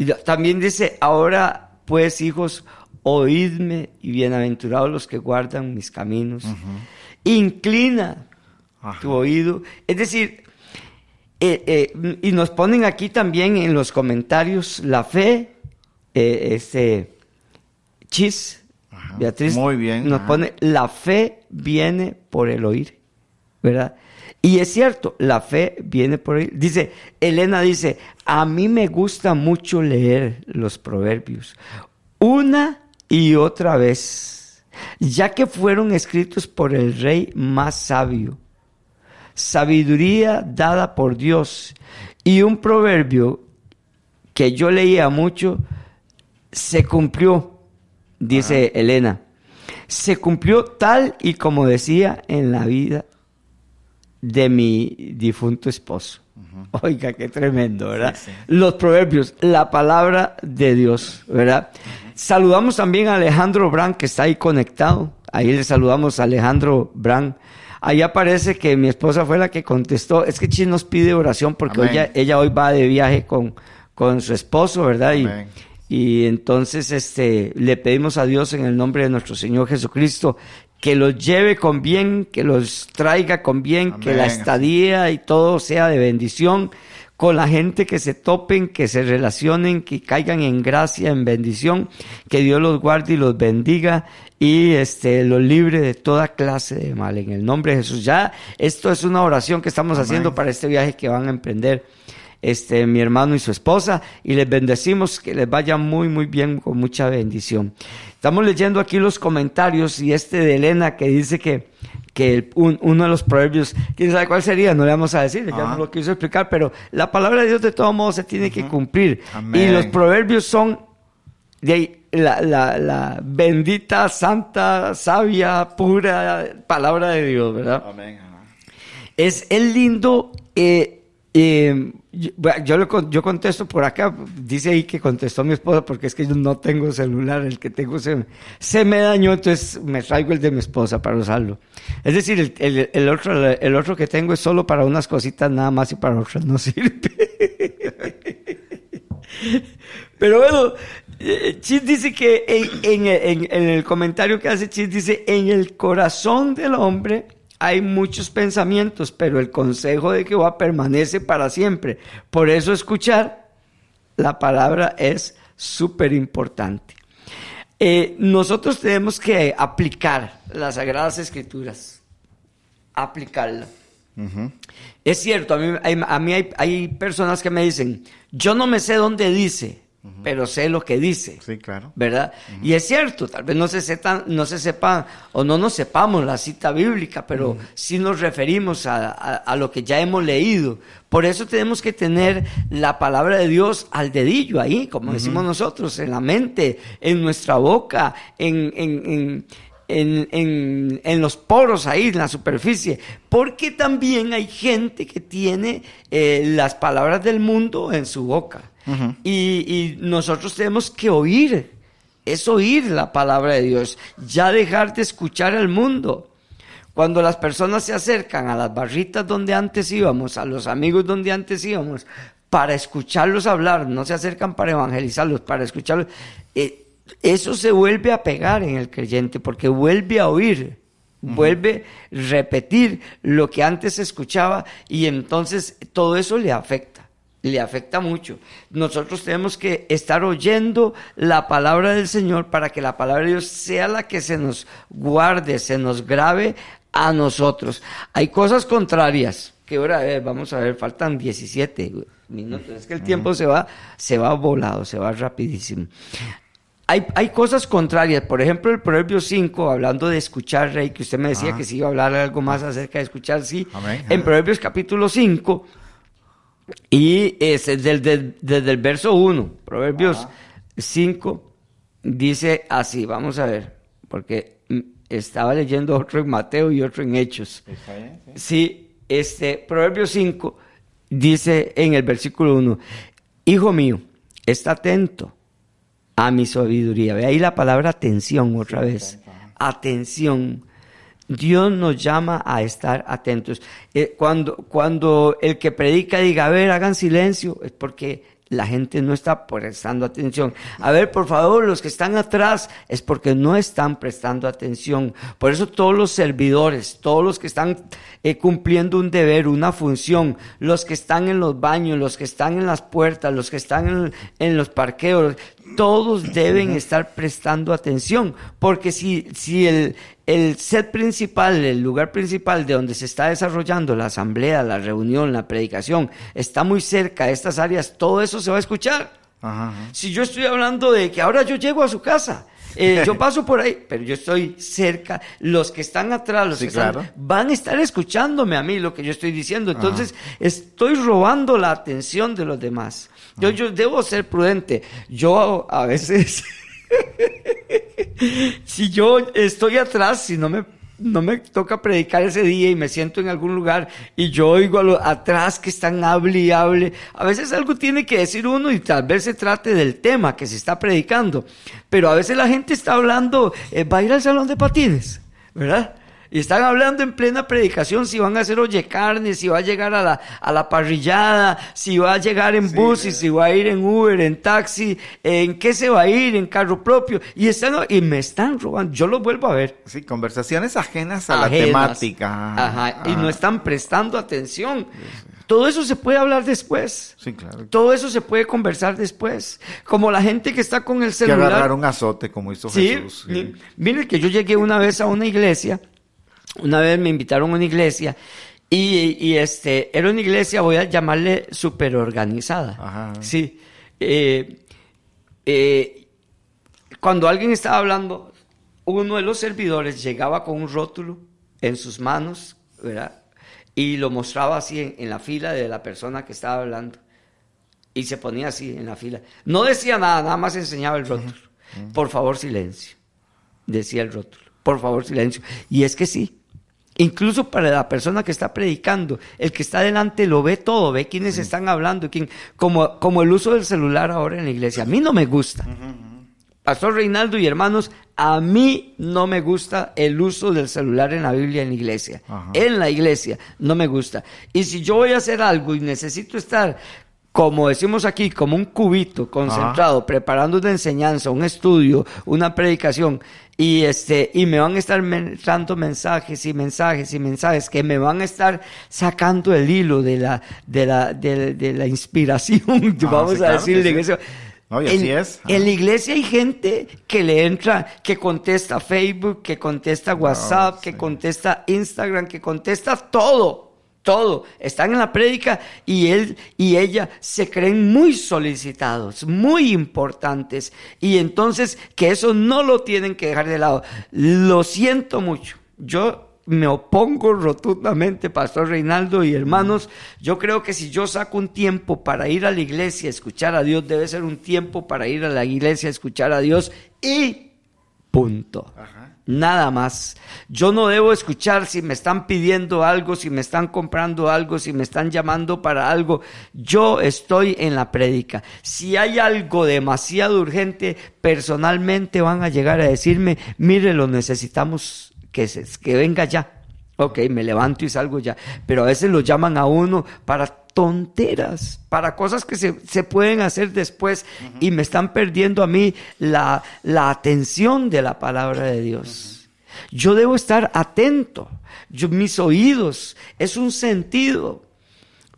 Y también dice, ahora pues hijos, oídme y bienaventurados los que guardan mis caminos. Inclina tu oído. Es decir, eh, eh, y nos ponen aquí también en los comentarios la fe, eh, este, Chis, Beatriz, Muy bien, nos pone la fe viene por el oír, ¿verdad? Y es cierto, la fe viene por oír. Dice, Elena dice, a mí me gusta mucho leer los proverbios, una y otra vez ya que fueron escritos por el rey más sabio. Sabiduría dada por Dios. Y un proverbio que yo leía mucho, se cumplió, dice Elena. Se cumplió tal y como decía en la vida de mi difunto esposo. Oiga, qué tremendo, ¿verdad? Los proverbios, la palabra de Dios, ¿verdad? Saludamos también a Alejandro Brand, que está ahí conectado. Ahí le saludamos a Alejandro Brand. Ahí aparece que mi esposa fue la que contestó. Es que Chis nos pide oración porque ella, hoy va de viaje con, con su esposo, ¿verdad? Y, y, entonces este, le pedimos a Dios en el nombre de nuestro Señor Jesucristo que los lleve con bien, que los traiga con bien, que la estadía y todo sea de bendición con la gente que se topen, que se relacionen, que caigan en gracia, en bendición, que Dios los guarde y los bendiga y este los libre de toda clase de mal. En el nombre de Jesús. Ya esto es una oración que estamos haciendo para este viaje que van a emprender este mi hermano y su esposa. Y les bendecimos que les vaya muy muy bien con mucha bendición. Estamos leyendo aquí los comentarios y este de Elena que dice que que el- un- uno de los proverbios, quién sabe cuál sería, no le vamos a decir, ya Ah. no lo quiso explicar, pero la palabra de Dios de todos modos se tiene que cumplir. Amén. Y los proverbios son de la, la- la bendita, santa, sabia, pura palabra de Dios, ¿verdad? Amén. ajá. Es, es lindo. eh, eh, yo, le yo contesto por acá. Dice ahí que contestó mi esposa porque es que yo no tengo celular. El que tengo se, se me dañó, entonces me traigo el de mi esposa para usarlo. Es decir, el, el- otro, el otro que tengo es solo para unas cositas nada más y para otras no sirve. Pero bueno, eh, Chis dice que en- en el comentario que hace Chis dice, en el corazón del hombre hay muchos pensamientos, pero el consejo de Jehová permanece para siempre. Por eso escuchar la palabra es súper importante. Eh, nosotros tenemos que aplicar las Sagradas Escrituras, aplicarla. Es cierto, a mí, hay, a mí hay, hay personas que me dicen, yo no me sé dónde dice, pero sé lo que dice. Sí, claro. ¿Verdad? Y es cierto, tal vez no se, sepa, no se sepa o no nos sepamos la cita bíblica, pero sí nos referimos a, a- a lo que ya hemos leído. Por eso tenemos que tener la palabra de Dios al dedillo ahí, como decimos nosotros, en la mente, en nuestra boca, en, en, en, en, en- en los poros ahí, en la superficie. Porque también hay gente que tiene eh, las palabras del mundo en su boca. Y nosotros tenemos que oír, es oír la palabra de Dios, ya dejar de escuchar al mundo. Cuando las personas se acercan a las barritas donde antes íbamos, a los amigos donde antes íbamos, para escucharlos hablar, no se acercan para evangelizarlos, para escucharlos, eh, eso se vuelve a pegar en el creyente porque vuelve a oír, vuelve a repetir lo que antes escuchaba y entonces todo eso le afecta le afecta mucho. Nosotros tenemos que estar oyendo la palabra del Señor para que la palabra de Dios sea la que se nos guarde, se nos grave a nosotros. Hay cosas contrarias, que ahora eh, vamos a ver, faltan 17 minutos, es que el tiempo se va, se va volado, se va rapidísimo. Hay, hay cosas contrarias, por ejemplo, el Proverbio 5, hablando de escuchar, Rey, que usted me decía Ah. que si iba a hablar algo más acerca de escuchar, sí. Amén. En Proverbios capítulo 5, y es desde, el- desde el verso 1, Proverbios 5, dice así, vamos a ver, porque estaba leyendo otro en Mateo y otro en Hechos. Sí, este, Proverbios 5 dice en el versículo 1, Hijo mío, está atento a mi sabiduría. Ve ahí la palabra atención otra vez. Atención. Dios nos llama a estar atentos. Eh, cuando, cuando el que predica diga, a ver, hagan silencio, es porque la gente no está prestando atención. A ver, por favor, los que están atrás es porque no están prestando atención. Por eso todos los servidores, todos los que están eh, cumpliendo un deber, una función, los que están en los baños, los que están en las puertas, los que están en, en los parqueos, todos deben estar prestando atención, porque si, si el, el set principal, el lugar principal de donde se está desarrollando la asamblea, la reunión, la predicación, está muy cerca de estas áreas, todo eso se va a escuchar. Ajá, ajá. Si yo estoy hablando de que ahora yo llego a su casa, eh, yo paso por ahí, pero yo estoy cerca, los que están atrás, los Sí, que están, claro. van a estar escuchándome a mí lo que yo estoy diciendo. Entonces, estoy robando la atención de los demás. Yo, yo debo ser prudente. Yo a veces, si yo estoy atrás, si no me, no me toca predicar ese día y me siento en algún lugar y yo oigo a los atrás que están hable y hable, a veces algo tiene que decir uno y tal vez se trate del tema que se está predicando, pero a veces la gente está hablando, eh, va a ir al salón de patines, ¿verdad? Y están hablando en plena predicación si van a hacer oye carne, si va a llegar a la, a la parrillada, si va a llegar en bus, y si va a ir en Uber, en taxi, en qué se va a ir, en carro propio. Y, están, y me están robando. Yo lo vuelvo a ver. Sí, conversaciones ajenas a Ajenas. la temática. Ajá, y no Ajá. están prestando atención. Todo eso se puede hablar después. Sí, claro. Todo eso se puede conversar después. Como la gente que está con el Que celular. agarrar un azote como hizo Sí, Jesús. sí. mi- mire que yo llegué una vez a una iglesia, una vez me invitaron a una iglesia y, y, este era una iglesia, voy a llamarle super organizada. Ajá. Sí. Eh, eh, cuando alguien estaba hablando, uno de los servidores llegaba con un rótulo en sus manos, ¿verdad? Y lo mostraba así en, en la fila de la persona que estaba hablando. Y se ponía así en la fila. No decía nada, nada más enseñaba el rótulo. Por favor, silencio. Decía el rótulo. Por favor, silencio. Y es que sí. Incluso para la persona que está predicando, el que está delante lo ve todo, ve quiénes están hablando, quién, como, como el uso del celular ahora en la iglesia. A mí no me gusta. Pastor Reinaldo y hermanos, a mí no me gusta el uso del celular en la Biblia en la iglesia. Ajá. En la iglesia no me gusta. Y si yo voy a hacer algo y necesito estar, como decimos aquí, como un cubito concentrado, preparando una enseñanza, un estudio, una predicación, y este, y me van a estar men- dando mensajes y mensajes y mensajes que me van a estar sacando el hilo de la, de la, de, de la inspiración, Ah, vamos sí, a claro decirle que en sí. eso. No, y en, así es. en la iglesia hay gente que le entra, que contesta Facebook, que contesta WhatsApp, que sí. contesta Instagram, que contesta todo. Todo. Están en la prédica y él y ella se creen muy solicitados, muy importantes. Y entonces que eso no lo tienen que dejar de lado. Lo siento mucho. Yo me opongo rotundamente, Pastor Reinaldo y hermanos. Yo creo que si yo saco un tiempo para ir a la iglesia a escuchar a Dios, debe ser un tiempo para ir a la iglesia a escuchar a Dios y punto. Ajá. Nada más. Yo no debo escuchar si me están pidiendo algo, si me están comprando algo, si me están llamando para algo. Yo estoy en la prédica. Si hay algo demasiado urgente, personalmente van a llegar a decirme, mire, lo necesitamos que, se- que venga ya. Ok, me levanto y salgo ya. Pero a veces lo llaman a uno para tonteras, para cosas que se, se pueden hacer después y me están perdiendo a mí la, la atención de la palabra de Dios. Yo debo estar atento. Mis oídos es un sentido.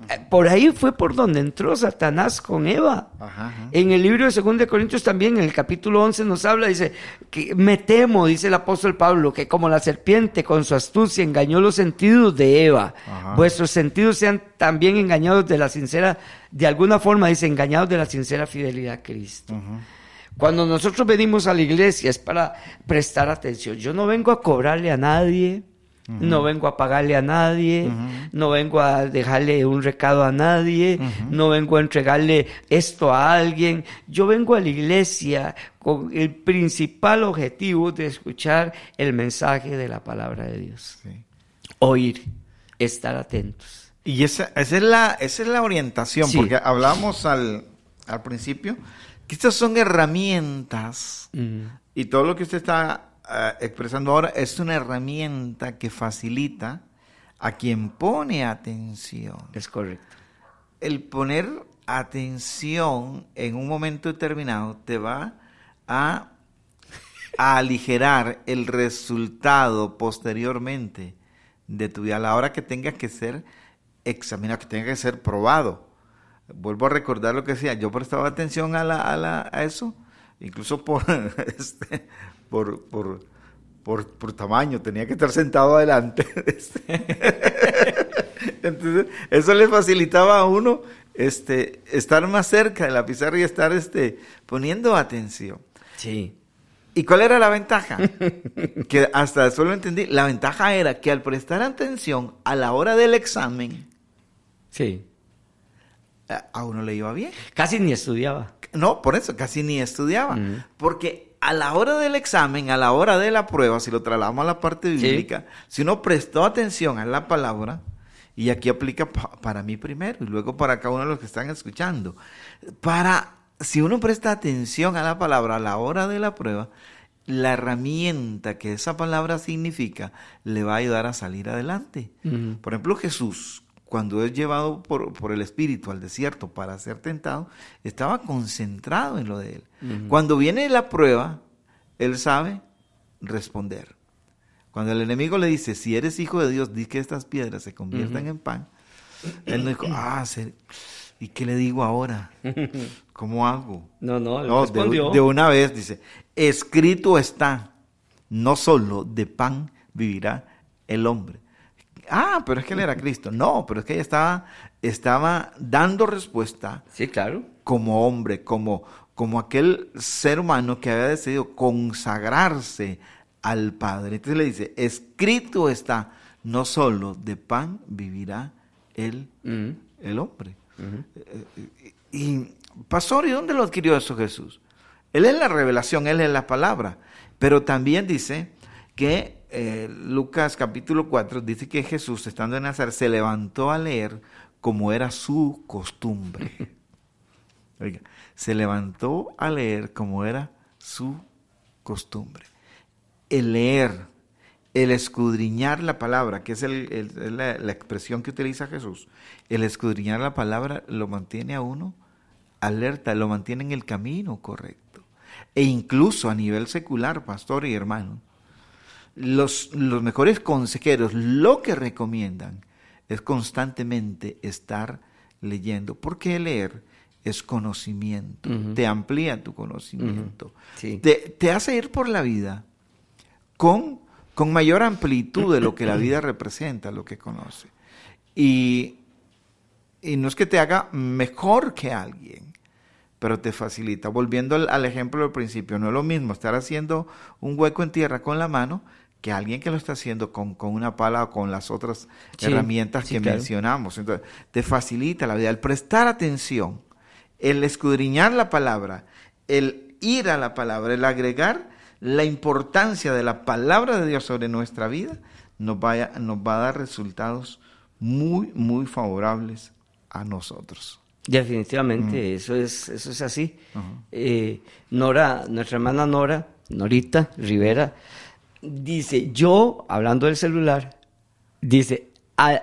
Eh, Por ahí fue por donde entró Satanás con Eva. Ajá, ajá. En el libro de 2 de Corintios también, en el capítulo 11 nos habla, dice, que me temo, dice el apóstol Pablo, que como la serpiente con su astucia engañó los sentidos de Eva, Ajá. vuestros sentidos sean también engañados de la sincera, de alguna forma dice, engañados de la sincera fidelidad a Cristo. Cuando nosotros venimos a la iglesia es para prestar atención. Yo no vengo a cobrarle a nadie, no vengo a pagarle a nadie, no vengo a dejarle un recado a nadie, no vengo a entregarle esto a alguien. Yo vengo a la iglesia con el principal objetivo de escuchar el mensaje de la palabra de Dios. Sí. Oír, estar atentos. Y esa, esa es la, esa es la orientación, Sí. porque hablamos al, al principio que estas son herramientas y todo lo que usted está ah, expresando ahora es una herramienta que facilita a quien pone atención. Es correcto. El poner atención en un momento determinado te va a, a aligerar el resultado posteriormente de tu vida a la hora que tenga que ser examinado, que tenga que ser probado. Vuelvo a recordar lo que decía, yo prestaba atención a, la, a, la- a eso, incluso por, este, por, por, por, por tamaño, tenía que estar sentado adelante. Entonces, eso le facilitaba a uno este, estar más cerca de la pizarra y estar este, poniendo atención. Sí. ¿Y cuál era la ventaja? que hasta eso lo entendí. La ventaja era que al prestar atención a la hora del examen, Sí. a- a uno le iba bien. Casi ni estudiaba. No, por eso casi ni estudiaba. Mm. Porque a la hora del examen, a la hora de la prueba, si lo trasladamos a la parte Sí. bíblica, si uno prestó atención a la palabra, y aquí aplica pa- para mí primero y luego para cada uno de los que están escuchando, para, si uno presta atención a la palabra a la hora de la prueba, la herramienta que esa palabra significa le va a ayudar a salir adelante. Por ejemplo, Jesús, cuando es llevado por, por el Espíritu al desierto para ser tentado, estaba concentrado en lo de él. Cuando viene la prueba, él sabe responder. Cuando el enemigo le dice, si eres hijo de Dios, di que estas piedras se conviertan en pan, él no dijo, ah, se- ¿y qué le digo ahora? ¿Cómo hago? No, no, él No, de, respondió. de una vez dice, escrito está, no solo de pan vivirá el hombre. Ah, pero es que él era Cristo. No, pero es que ella estaba, estaba dando respuesta Sí, claro. como hombre, como, como aquel ser humano que había decidido consagrarse al Padre. Entonces le dice, escrito está, no solo de pan vivirá el, el hombre. Eh, eh, y, pastor, ¿y dónde lo adquirió eso Jesús? Él es la revelación, Él es la palabra. Pero también dice que eh, Lucas capítulo 4 dice que Jesús, estando en Nazaret, se levantó a leer como era su costumbre. Oiga, se levantó a leer como era su costumbre. El leer, el escudriñar la palabra, que es la, la, expresión que utiliza Jesús, el escudriñar la palabra lo mantiene a uno alerta, lo mantiene en el camino correcto. E incluso a nivel secular, pastor y hermano, los, los mejores consejeros lo que recomiendan es constantemente estar leyendo. Porque leer es conocimiento, te amplía tu conocimiento, te, te, hace ir por la vida con, con mayor amplitud de lo que la vida representa, lo que conoce. Y, y no es que te haga mejor que alguien, pero te facilita. Volviendo al, ejemplo del principio, no es lo mismo estar haciendo un hueco en tierra con la mano que alguien que lo está haciendo con, una pala o con las otras herramientas que mencionamos. Entonces, te facilita la vida. El prestar atención, el escudriñar la palabra, el ir a la palabra, el agregar la importancia de la palabra de Dios sobre nuestra vida, nos, vaya, nos va a dar resultados muy, muy favorables a nosotros. Definitivamente, eso, es, eso es así. Eh, Nora, nuestra hermana Nora, Norita Rivera, dice, yo, hablando del celular, dice,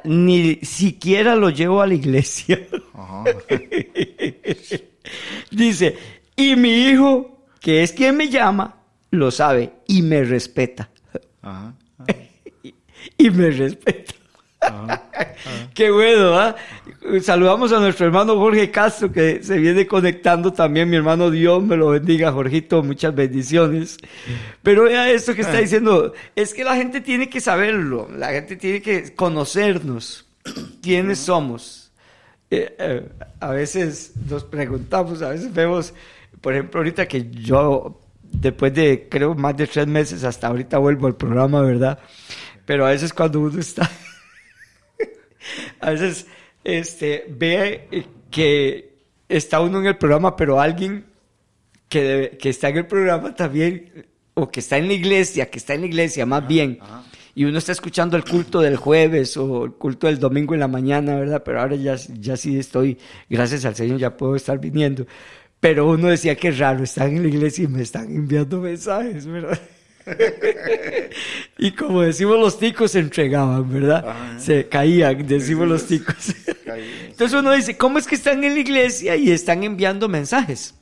ni siquiera lo llevo a la iglesia. dice, y mi hijo, que es quien me llama, lo sabe y me respeta. y me respeta. Qué bueno, ¿ah? Saludamos a nuestro hermano Jorge Castro que se viene conectando también. Mi hermano Dios me lo bendiga, Jorgito, muchas bendiciones. Pero vea esto que está ah. diciendo, es que la gente tiene que saberlo, la gente tiene que conocernos, quiénes somos. Eh, eh, a veces nos preguntamos, a veces vemos, por ejemplo, ahorita que yo, después de creo más de tres meses, hasta ahorita vuelvo al programa, ¿verdad? Pero a veces cuando uno está a veces este, ve que está uno en el programa, pero alguien que, que está en el programa también, o que está en la iglesia, que está en la iglesia más bien, y uno está escuchando el culto del jueves o el culto del domingo en la mañana, ¿verdad? Pero ahora ya, ya sí estoy, gracias al Señor, ya puedo estar viniendo. Pero uno decía que raro, están en la iglesia y me están enviando mensajes, ¿verdad? y como decimos los ticos, se entregaban, ¿verdad? Se caían, decimos los ticos. Entonces uno dice, ¿cómo es que están en la iglesia y están enviando mensajes?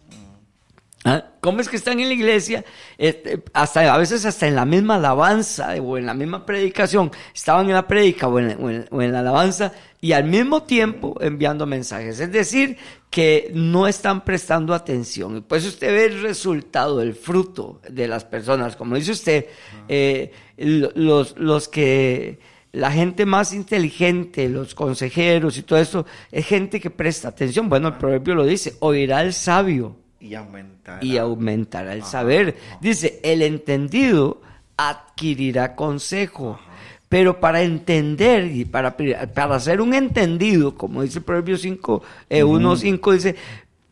¿Ah? ¿Cómo es que están en la iglesia? Este, hasta, a veces hasta en la misma alabanza o en la misma predicación, estaban en la predica o en, la alabanza y al mismo tiempo enviando mensajes. Es decir, que no están prestando atención. Y pues usted ve el resultado, el fruto de las personas. Como dice usted, eh, los, los que la gente más inteligente, los consejeros y todo eso, es gente que presta atención. Bueno, el proverbio lo dice, oirá el sabio y aumentará. Y aumentará el saber. Dice, el entendido adquirirá consejo. Pero para entender y para, para ser un entendido, como dice el Proverbio 5, eh, 1.5, dice,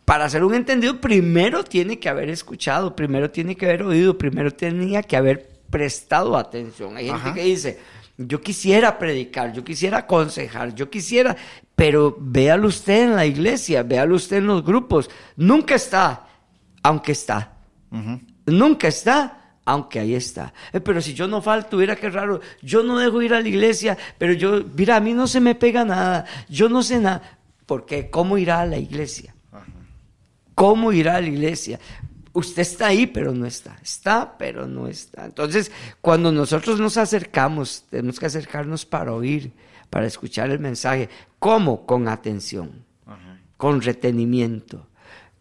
para ser un entendido primero tiene que haber escuchado, primero tiene que haber oído, primero tenía que haber prestado atención. Hay gente que dice, yo quisiera predicar, yo quisiera aconsejar, yo quisiera, pero véalo usted en la iglesia, véalo usted en los grupos. Nunca está, aunque está. Nunca está, aunque ahí está. Eh, pero si yo no falto, mira qué raro, yo no dejo ir a la iglesia, pero yo, mira, a mí no se me pega nada, yo no sé nada. Porque ¿cómo irá a la iglesia? ¿Cómo irá a la iglesia? usted está ahí, pero no está. Está, pero no está. Entonces, cuando nosotros nos acercamos, tenemos que acercarnos para oír, para escuchar el mensaje. ¿Cómo? Con atención, con retenimiento.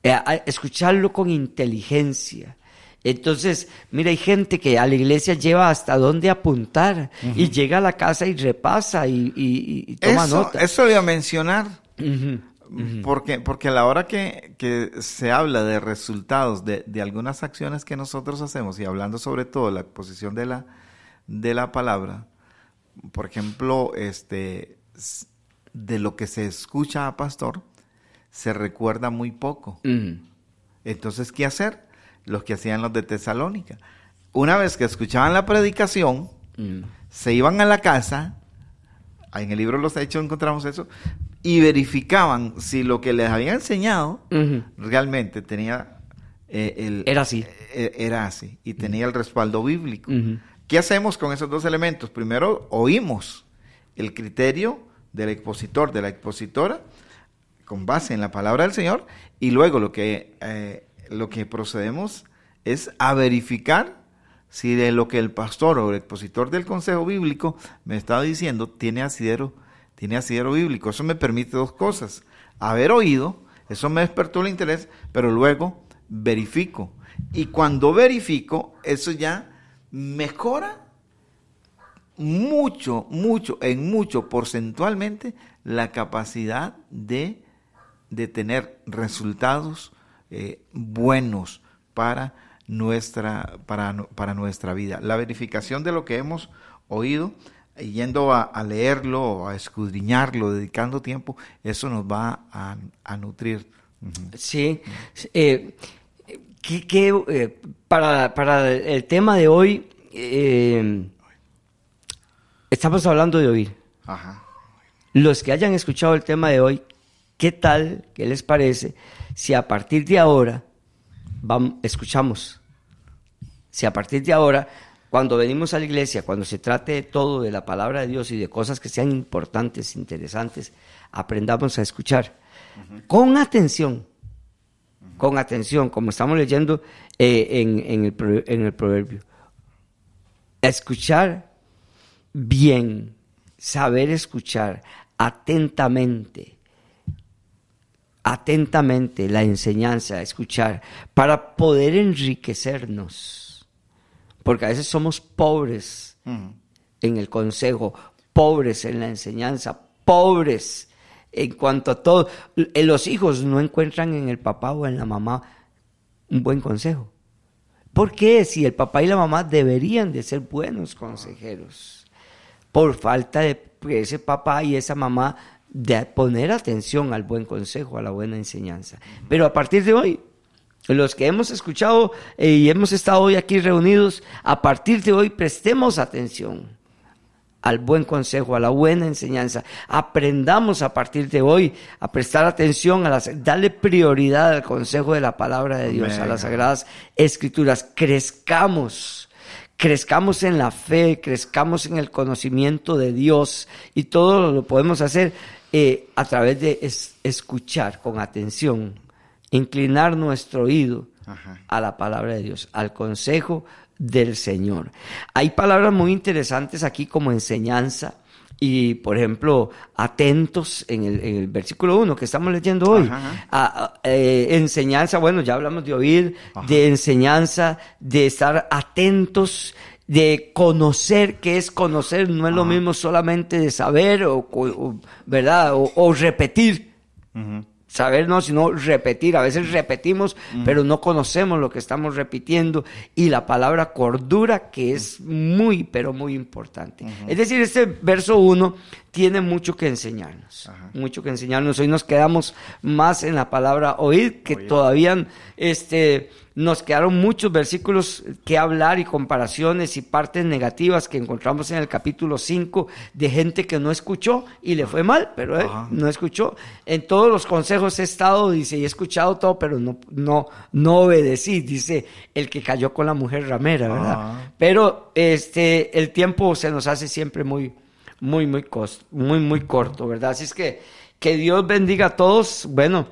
Eh, escucharlo con inteligencia. Entonces, mira, hay gente que a la iglesia lleva hasta dónde apuntar y llega a la casa y repasa y, toma nota. Eso voy a mencionar Porque, porque a la hora que, que se habla de resultados de, de, algunas acciones que nosotros hacemos, y hablando sobre todo de la exposición de la, de la palabra, por ejemplo, este, de lo que se escucha a pastor, se recuerda muy poco. Entonces, ¿qué hacer? Los que hacían los de Tesalónica. Una vez que escuchaban la predicación, se iban a la casa, en el libro Los Hechos encontramos eso, y verificaban si lo que les había enseñado realmente tenía eh, el... Era así. Eh, era así, y tenía el respaldo bíblico. ¿Qué hacemos con esos dos elementos? Primero, oímos el criterio del expositor, de la expositora, con base en la palabra del Señor, y luego lo que, eh, lo que procedemos es a verificar si de lo que el pastor o el expositor del consejo bíblico me está diciendo tiene asidero, tiene asidero bíblico. Eso me permite dos cosas. Haber oído, eso me despertó el interés, pero luego verifico. Y cuando verifico, eso ya mejora mucho, mucho, en mucho porcentualmente la capacidad de, de tener resultados eh, buenos para nuestra, para, para, nuestra vida. La verificación de lo que hemos oído, yendo a, leerlo, a escudriñarlo, dedicando tiempo, eso nos va a, nutrir. Sí. Eh, eh, para, para, el tema de hoy, eh, estamos hablando de oír. Los que hayan escuchado el tema de hoy, ¿qué tal, qué les parece si a partir de ahora vamos, escuchamos? Si a partir de ahora, cuando venimos a la iglesia, cuando se trate de todo, de la palabra de Dios y de cosas que sean importantes, interesantes, aprendamos a escuchar. Con atención, con atención, como estamos leyendo eh, en, el, en el proverbio. Escuchar bien, saber escuchar atentamente, atentamente la enseñanza, escuchar, para poder enriquecernos. Porque a veces somos pobres en el consejo, pobres en la enseñanza, pobres en cuanto a todo. Los hijos no encuentran en el papá o en la mamá un buen consejo. ¿Por qué? Si el papá y la mamá deberían de ser buenos consejeros por falta de ese papá y esa mamá de poner atención al buen consejo, a la buena enseñanza. Pero a partir de hoy, los que hemos escuchado eh, y hemos estado hoy aquí reunidos, a partir de hoy prestemos atención al buen consejo, a la buena enseñanza. Aprendamos a partir de hoy a prestar atención, a las, darle prioridad al consejo de la palabra de Dios, a las sagradas escrituras. Crezcamos crezcamos en la fe, crezcamos en el conocimiento de Dios y todo lo podemos hacer eh, a través de escuchar con atención, inclinar nuestro oído a la palabra de Dios, al consejo del Señor. Hay palabras muy interesantes aquí como enseñanza, y, por ejemplo, atentos en el, versículo 1 que estamos leyendo hoy. Eh, enseñanza, bueno, ya hablamos de oír, de enseñanza, de estar atentos, de conocer, qué es conocer, no es lo mismo solamente de saber, o, ¿verdad? O, repetir saber no, sino repetir. A veces repetimos, pero no conocemos lo que estamos repitiendo. Y la palabra cordura, que es muy, pero muy importante. Es decir, este verso 1 tiene mucho que enseñarnos. Mucho que enseñarnos. Hoy nos quedamos más en la palabra oír, que todavía este, nos quedaron muchos versículos que hablar y comparaciones y partes negativas que encontramos en el capítulo 5 de gente que no escuchó y le fue mal, pero eh, no escuchó. En todos los consejos he estado, dice, y he escuchado todo, pero no, no, no obedecí, dice el que cayó con la mujer ramera, ¿verdad? Pero este, el tiempo se nos hace siempre muy, muy, muy, muy, muy corto, ¿verdad? Así es que que Dios bendiga a todos. Bueno,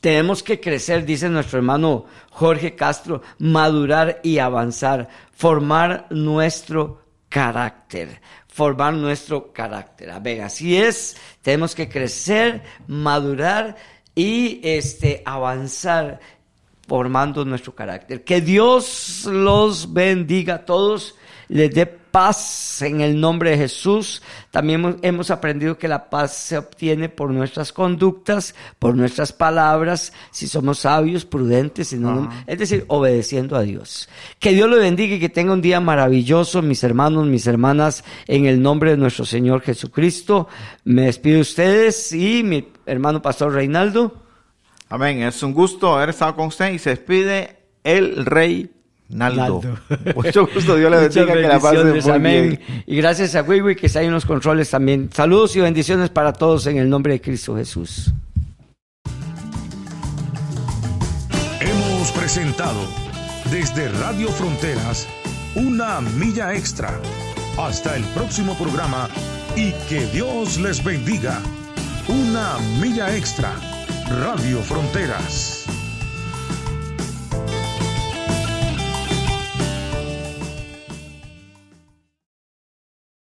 tenemos que crecer, dice nuestro hermano Jorge Castro, madurar y avanzar, formar nuestro carácter, formar nuestro carácter. A ver, así es, tenemos que crecer, madurar y este avanzar formando nuestro carácter. Que Dios los bendiga a todos, les dé paz en el nombre de Jesús. También hemos aprendido que la paz se obtiene por nuestras conductas, por nuestras palabras, si somos sabios, prudentes, es decir, obedeciendo a Dios. Que Dios lo bendiga y que tenga un día maravilloso, mis hermanos, mis hermanas, en el nombre de nuestro Señor Jesucristo. Me despido de ustedes y mi hermano Pastor Reinaldo. Amén. Es un gusto haber estado con usted y se despide el Rey Naldo. Mucho gusto, Dios le bendiga, que la pase muy amén. Y gracias a Wiwi que está ahí en los controles también. Saludos y bendiciones para todos en el nombre de Cristo Jesús. Hemos presentado desde Radio Fronteras una milla extra. Hasta el próximo programa y que Dios les bendiga. Una milla extra. Radio Fronteras.